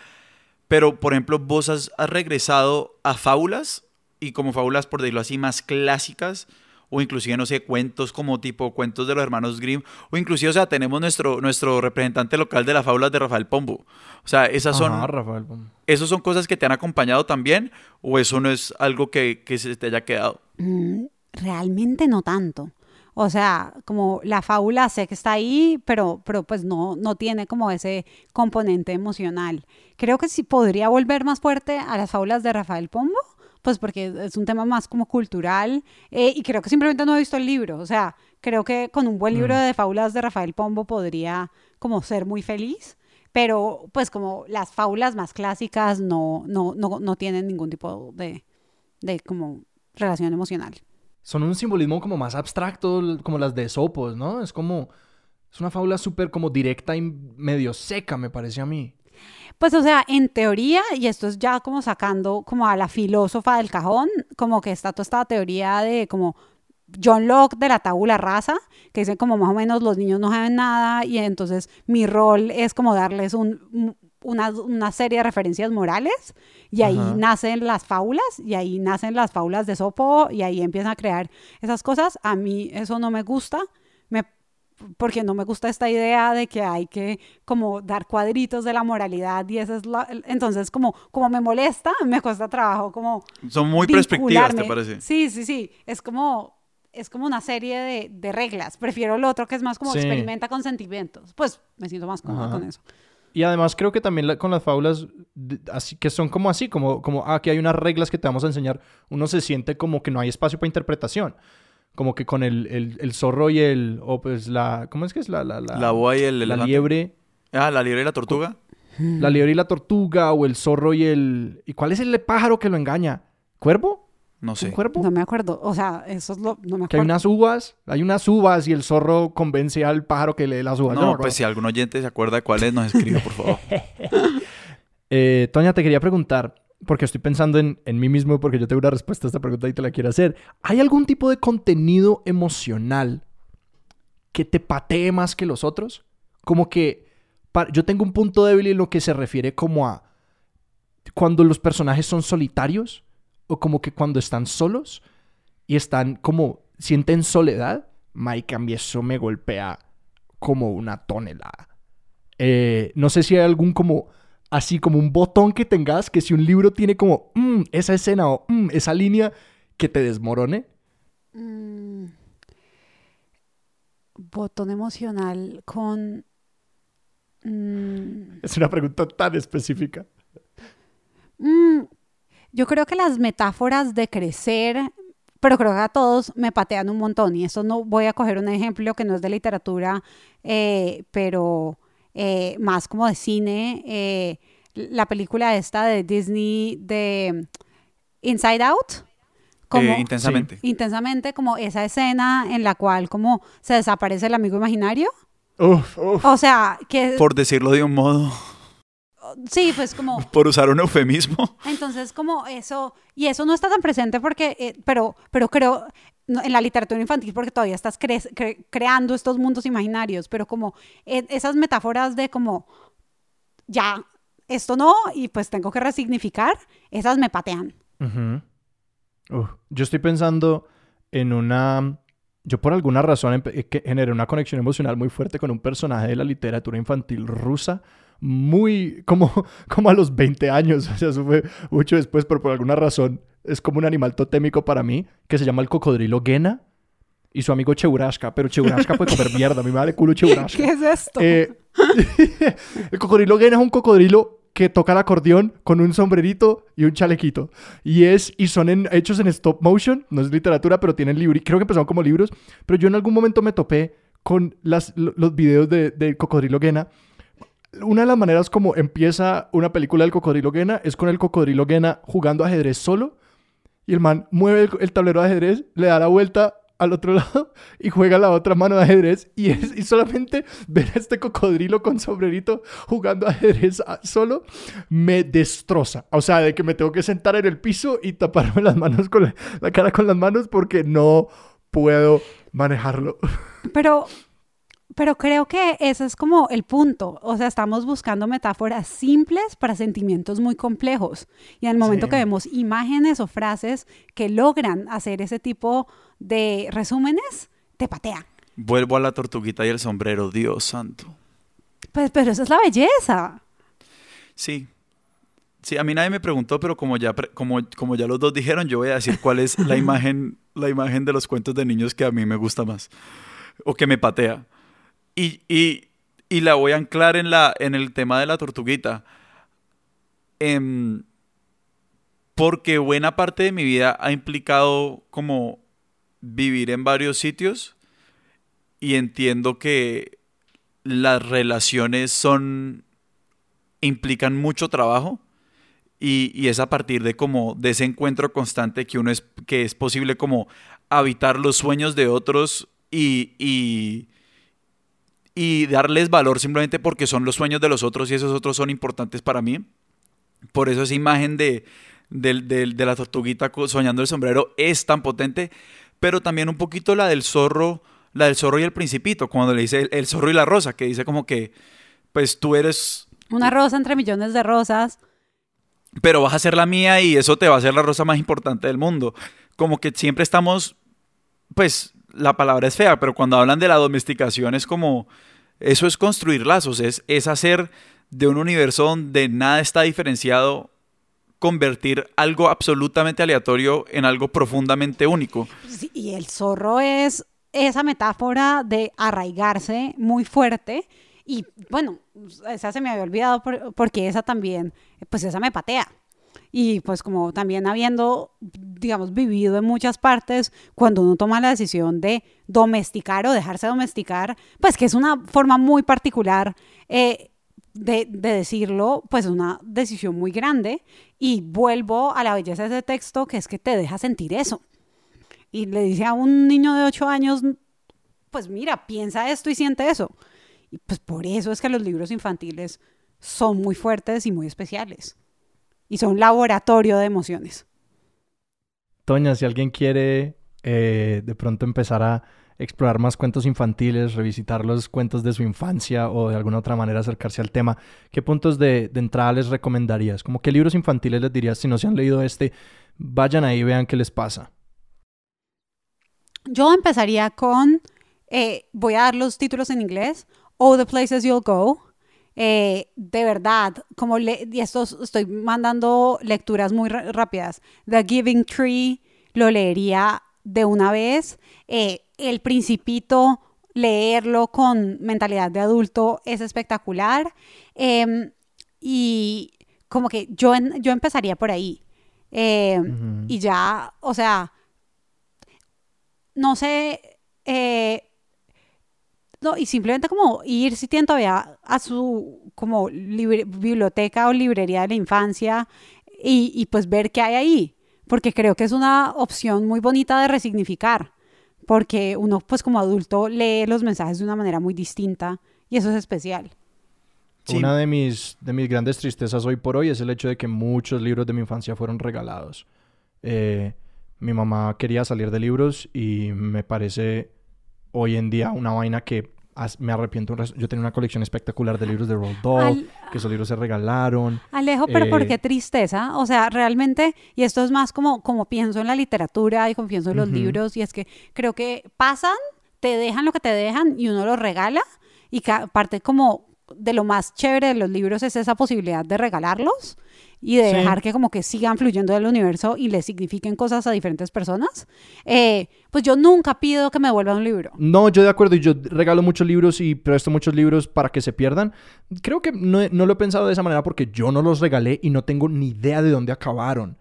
Pero por ejemplo, vos has, has regresado a fábulas y como fábulas por decirlo así más clásicas o inclusive, no sé, cuentos como tipo cuentos de los hermanos Grimm, o inclusive, o sea, tenemos nuestro, nuestro representante local de las fábulas de Rafael Pombo. O sea, esas son... Rafael Pombo. ¿Esos son cosas que te han acompañado también o eso no es algo que, que se te haya quedado? Mm, realmente no tanto. O sea, como la fábula sé que está ahí, pero, pero pues no, no tiene como ese componente emocional. Creo que sí podría volver más fuerte a las fábulas de Rafael Pombo, pues porque es un tema más como cultural eh, y creo que simplemente no he visto el libro, o sea, creo que con un buen libro mm. de fábulas de Rafael Pombo podría como ser muy feliz, pero pues como las fábulas más clásicas no, no, no, no tienen ningún tipo de, de como relación emocional. Son un simbolismo como más abstracto, como las de Sopos, ¿no? Es como, es una fábula súper como directa y medio seca, me parece a mí. Pues o sea, en teoría, y esto es ya como sacando como a la filósofa del cajón, como que está toda esta teoría de como John Locke de la tabula rasa, que dice como más o menos los niños no saben nada y entonces mi rol es como darles un, una, serie de referencias morales y ahí nacen las fábulas y ahí nacen las fábulas de Sopo y ahí empiezan a crear esas cosas. A mí eso no me gusta, me porque no me gusta esta idea de que hay que como dar cuadritos de la moralidad y eso es la, entonces como como me molesta, me cuesta trabajo como son muy perspectivas, ¿te parece? Sí, sí, sí, es como es como una serie de, de reglas. Prefiero el otro que es más como experimenta con sentimientos. Pues me siento más cómoda con eso. Y además creo que también con las fábulas así que son como así, como como aquí hay unas reglas que te vamos a enseñar, uno se siente como que no hay espacio para interpretación como que con el, el, el zorro y el, o pues la, ¿cómo es que es? La, la, la, La boa y el la elefante. liebre, Ah, la liebre y la tortuga. la liebre y la tortuga, o el zorro y el, ¿y cuál es el pájaro que lo engaña? ¿Cuervo? No ¿Un sé. cuervo? No me acuerdo. O sea, eso es lo. No me Que hay acuerdo. unas uvas, hay unas uvas y el zorro convence al pájaro que le dé las uvas. No, acuerdo. pues si algún oyente se acuerda de cuál es, nos escribe, por favor. Eh, Toña, te quería preguntar, porque estoy pensando en, en mí mismo, porque yo tengo una respuesta a esta pregunta y te la quiero hacer. ¿Hay algún tipo de contenido emocional que te patee más que los otros? Como que yo tengo un punto débil en lo que se refiere como a cuando los personajes son solitarios o como que cuando están solos y están como sienten soledad. Mike, mí eso me golpea como una tonelada. Eh, no sé si hay algún como así como un botón que tengas que si un libro tiene como "Mm, esa escena o "Mm, esa línea que te desmorone. Mm. botón emocional con. Es una pregunta tan específica. Mm, yo creo que las metáforas de crecer, pero creo que a todos me patean un montón. Y esto no voy a coger un ejemplo que no es de literatura, eh, pero eh, más como de cine. eh, la película esta de Disney de Inside Out. Como, Eh, intensamente. intensamente como esa escena en la cual como se desaparece el amigo imaginario. Uf, uf. O sea, que Por decirlo de un modo, sí, pues como por usar un eufemismo. entonces como eso y eso no está tan presente porque eh, pero pero creo no, en la literatura infantil porque todavía estás cre- cre- creando estos mundos imaginarios, pero como eh, esas metáforas de como ya esto no y pues tengo que resignificar, esas me patean. Yo estoy pensando en una... Yo por alguna razón eh, que generé una conexión emocional muy fuerte con un personaje de la literatura infantil rusa, muy como, como a los 20 años, o sea, eso fue mucho después, pero por alguna razón es como un animal totémico para mí, que se llama el cocodrilo Gena y su amigo Cheburashka, pero Cheburashka puede comer mierda, a mí me vale culo Cheburashka. ¿Qué es esto? Eh, el cocodrilo Gena es un cocodrilo que toca el acordeón con un sombrerito y un chalequito. Y es y son en- hechos en stop motion, no es literatura, pero tienen libros. Creo que empezaron como libros, pero yo en algún momento me topé con las, lo- los videos de, del cocodrilo Gena. Una de las maneras como empieza una película del cocodrilo Gena es con el cocodrilo Gena jugando ajedrez solo. Y el man mueve el, tablero de ajedrez, le da la vuelta al otro lado y juega la otra mano de ajedrez. Y, es, y solamente ver a este cocodrilo con sombrerito jugando ajedrez solo me destroza. O sea, de que me tengo que sentar en el piso y taparme las manos con la cara con las manos porque no puedo manejarlo. Pero, pero creo que ese es como el punto. O sea, estamos buscando metáforas simples para sentimientos muy complejos. Y el momento Sí. que vemos imágenes o frases que logran hacer ese tipo de resúmenes, te patean. Vuelvo a la tortuguita y el sombrero, Dios santo. Pues, pero esa es la belleza. Sí. Sí, a mí nadie me preguntó, pero como ya, como, como ya los dos dijeron, yo voy a decir cuál es la imagen, la imagen de los cuentos de niños que a mí me gusta más. O que me patea. Y, y, y la voy a anclar en, la, en el tema de la tortuguita. Em, porque buena parte de mi vida ha implicado como vivir en varios sitios y entiendo que las relaciones son implican mucho trabajo y, y es a partir de como de ese encuentro constante que uno es que es posible como habitar los sueños de otros y, y, y darles valor simplemente porque son los sueños de los otros y esos otros son importantes para mí. Por eso esa imagen de, del- de la tortuguita soñando el sombrero es tan potente, pero también un poquito la del zorro, la del zorro y el principito, cuando le dice el, el zorro y la rosa, que dice como que, pues tú eres, Una rosa entre millones de rosas. pero vas a ser la mía y eso te va a ser la rosa más importante del mundo. Como que siempre estamos, pues la palabra es fea, pero cuando hablan de la domesticación es como, eso es construir lazos, es, es hacer de un universo donde nada está diferenciado, convertir algo absolutamente aleatorio en algo profundamente único. Y el zorro es esa metáfora de arraigarse muy fuerte. Y bueno, esa se me había olvidado por- porque esa también, pues esa me patea. Y pues como también habiendo, digamos, vivido en muchas partes, cuando uno toma la decisión de domesticar o dejarse domesticar, pues que es una forma muy particular eh, de, de, decirlo, pues una decisión muy grande y vuelvo a la belleza de ese texto que es que te deja sentir eso. Y le dice a un niño de 8 años, pues mira, piensa esto y siente eso. Y pues por eso es que los libros infantiles son muy fuertes y muy especiales. Y son laboratorio de emociones. Toña, si alguien quiere eh, de pronto empezar a explorar más cuentos infantiles, revisitar los cuentos de su infancia o de alguna otra manera acercarse al tema, ¿qué puntos de, de entrada les recomendarías? Como qué libros infantiles les dirías si no se han leído este? Vayan ahí y vean qué les pasa. Yo empezaría con, eh, voy a dar los títulos en inglés, All the Places You'll Go. Eh, de verdad, como le, y esto estoy mandando lecturas muy rápidas. The Giving Tree lo leería de una vez. Eh, el Principito, leerlo con mentalidad de adulto es espectacular. Em, y como que yo, yo empezaría por ahí. Em, y ya, o sea, no sé, eh, no, y simplemente como ir si tienen todavía a su como biblioteca o librería de la infancia y, y, pues ver qué hay ahí, porque creo que es una opción muy bonita de resignificar, porque uno pues como adulto lee los mensajes de una manera muy distinta y eso es especial. Sí. Una de mis, de mis grandes tristezas hoy por hoy es el hecho de que muchos libros de mi infancia fueron regalados. Eh, mi mamá quería salir de libros y me parece hoy en día una vaina que me arrepiento. Yo tenía una colección espectacular de libros de Roald Dahl, que esos libros se regalaron. Alejo, pero ¿por eh, qué tristeza? O sea, realmente, y esto es más como, como pienso en la literatura y como pienso en los libros, y es que creo que pasan, te dejan lo que te dejan y uno lo regala, y aparte como de lo más chévere de los libros es esa posibilidad de regalarlos y de dejar que como que sigan fluyendo del universo y le signifiquen cosas a diferentes personas, eh, pues yo nunca pido que me devuelvan un libro. No, yo de acuerdo, y yo regalo muchos libros y presto muchos libros para que se pierdan. Creo que no, no lo he pensado de esa manera porque yo no los regalé y no tengo ni idea de dónde acabaron.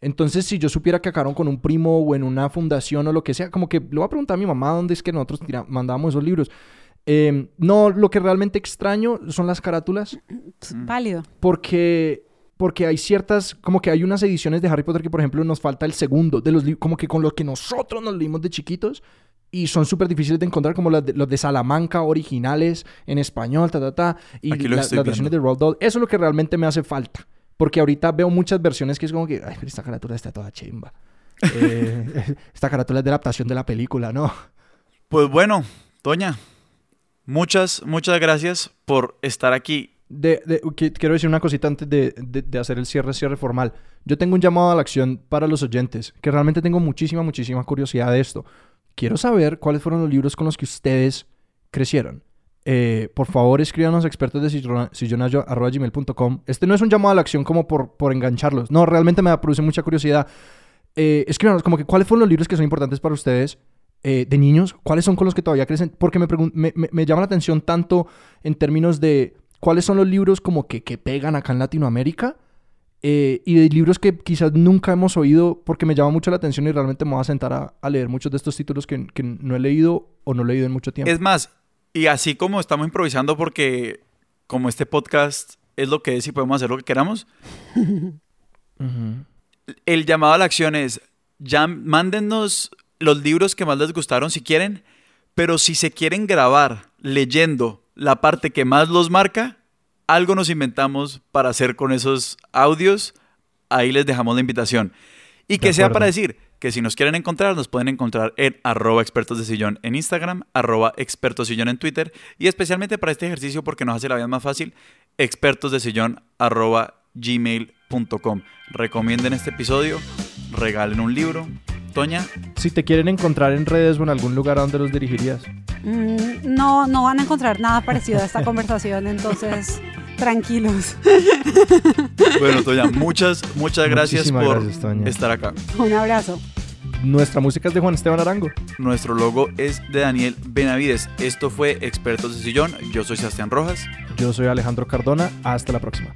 Entonces, si yo supiera que acabaron con un primo o en una fundación o lo que sea, como que le voy a preguntar a mi mamá dónde es que nosotros mandábamos esos libros. Em, no, lo que realmente extraño son las carátulas. Válido. Porque porque hay ciertas, como que hay unas ediciones de Harry Potter que, por ejemplo, nos falta el segundo, de los como que con lo que nosotros nos leímos de chiquitos, y son súper difíciles de encontrar, como los de, Salamanca originales en español, ta, ta, ta, y las versiones de Roald Dahl. Eso es lo que realmente me hace falta, porque ahorita veo muchas versiones que es como que, ay, pero esta carátula está toda chimba. Eh, esta carátula es de adaptación de la película, ¿no? Pues bueno, Toña, muchas, muchas gracias por estar aquí quiero decir una cosita antes de, hacer el cierre, cierre formal. Yo tengo un llamado a la acción para los oyentes, que realmente tengo muchísima, muchísima curiosidad de esto. Quiero saber cuáles fueron los libros con los que ustedes crecieron. Eh, por favor, escríbanos expertos de sillonayo.gmail.com. Este no es un llamado a la acción como por, por engancharlos. No, realmente me produce mucha curiosidad. Eh, escríbanos como que cuáles fueron los libros que son importantes para ustedes eh, de niños. ¿Cuáles son con los que todavía crecen? Porque me, me, me llama la atención tanto en términos de cuáles son los libros como que, que pegan acá en Latinoamérica eh, y de libros que quizás nunca hemos oído porque me llama mucho la atención y realmente me voy a sentar a, leer muchos de estos títulos que, que, no he leído o no he leído en mucho tiempo. Es más, y así como estamos improvisando porque como este podcast es lo que es y podemos hacer lo que queramos, el llamado a la acción es, ya mándennos los libros que más les gustaron si quieren, pero si se quieren grabar leyendo la parte que más los marca, algo nos inventamos para hacer con esos audios. Ahí les dejamos la invitación. Y que sea para decir que si nos quieren encontrar, nos pueden encontrar en arroba expertos de sillón en Instagram, arroba expertos sillón en Twitter y especialmente para este ejercicio porque nos hace la vida más fácil, expertos de sillón arroba gmail.com. Recomienden este episodio, regalen un libro. Toña. Si te quieren encontrar en redes o en algún lugar a donde los dirigirías. Mm, no, no van a encontrar nada parecido a esta conversación, entonces tranquilos. Bueno, Toña, muchas, muchas gracias por estar acá. Un abrazo. Nuestra música es de Juan Esteban Arango. Nuestro logo es de Daniel Benavides. Esto fue Expertos de Sillón. Yo soy Sebastián Rojas. Yo soy Alejandro Cardona. Hasta la próxima.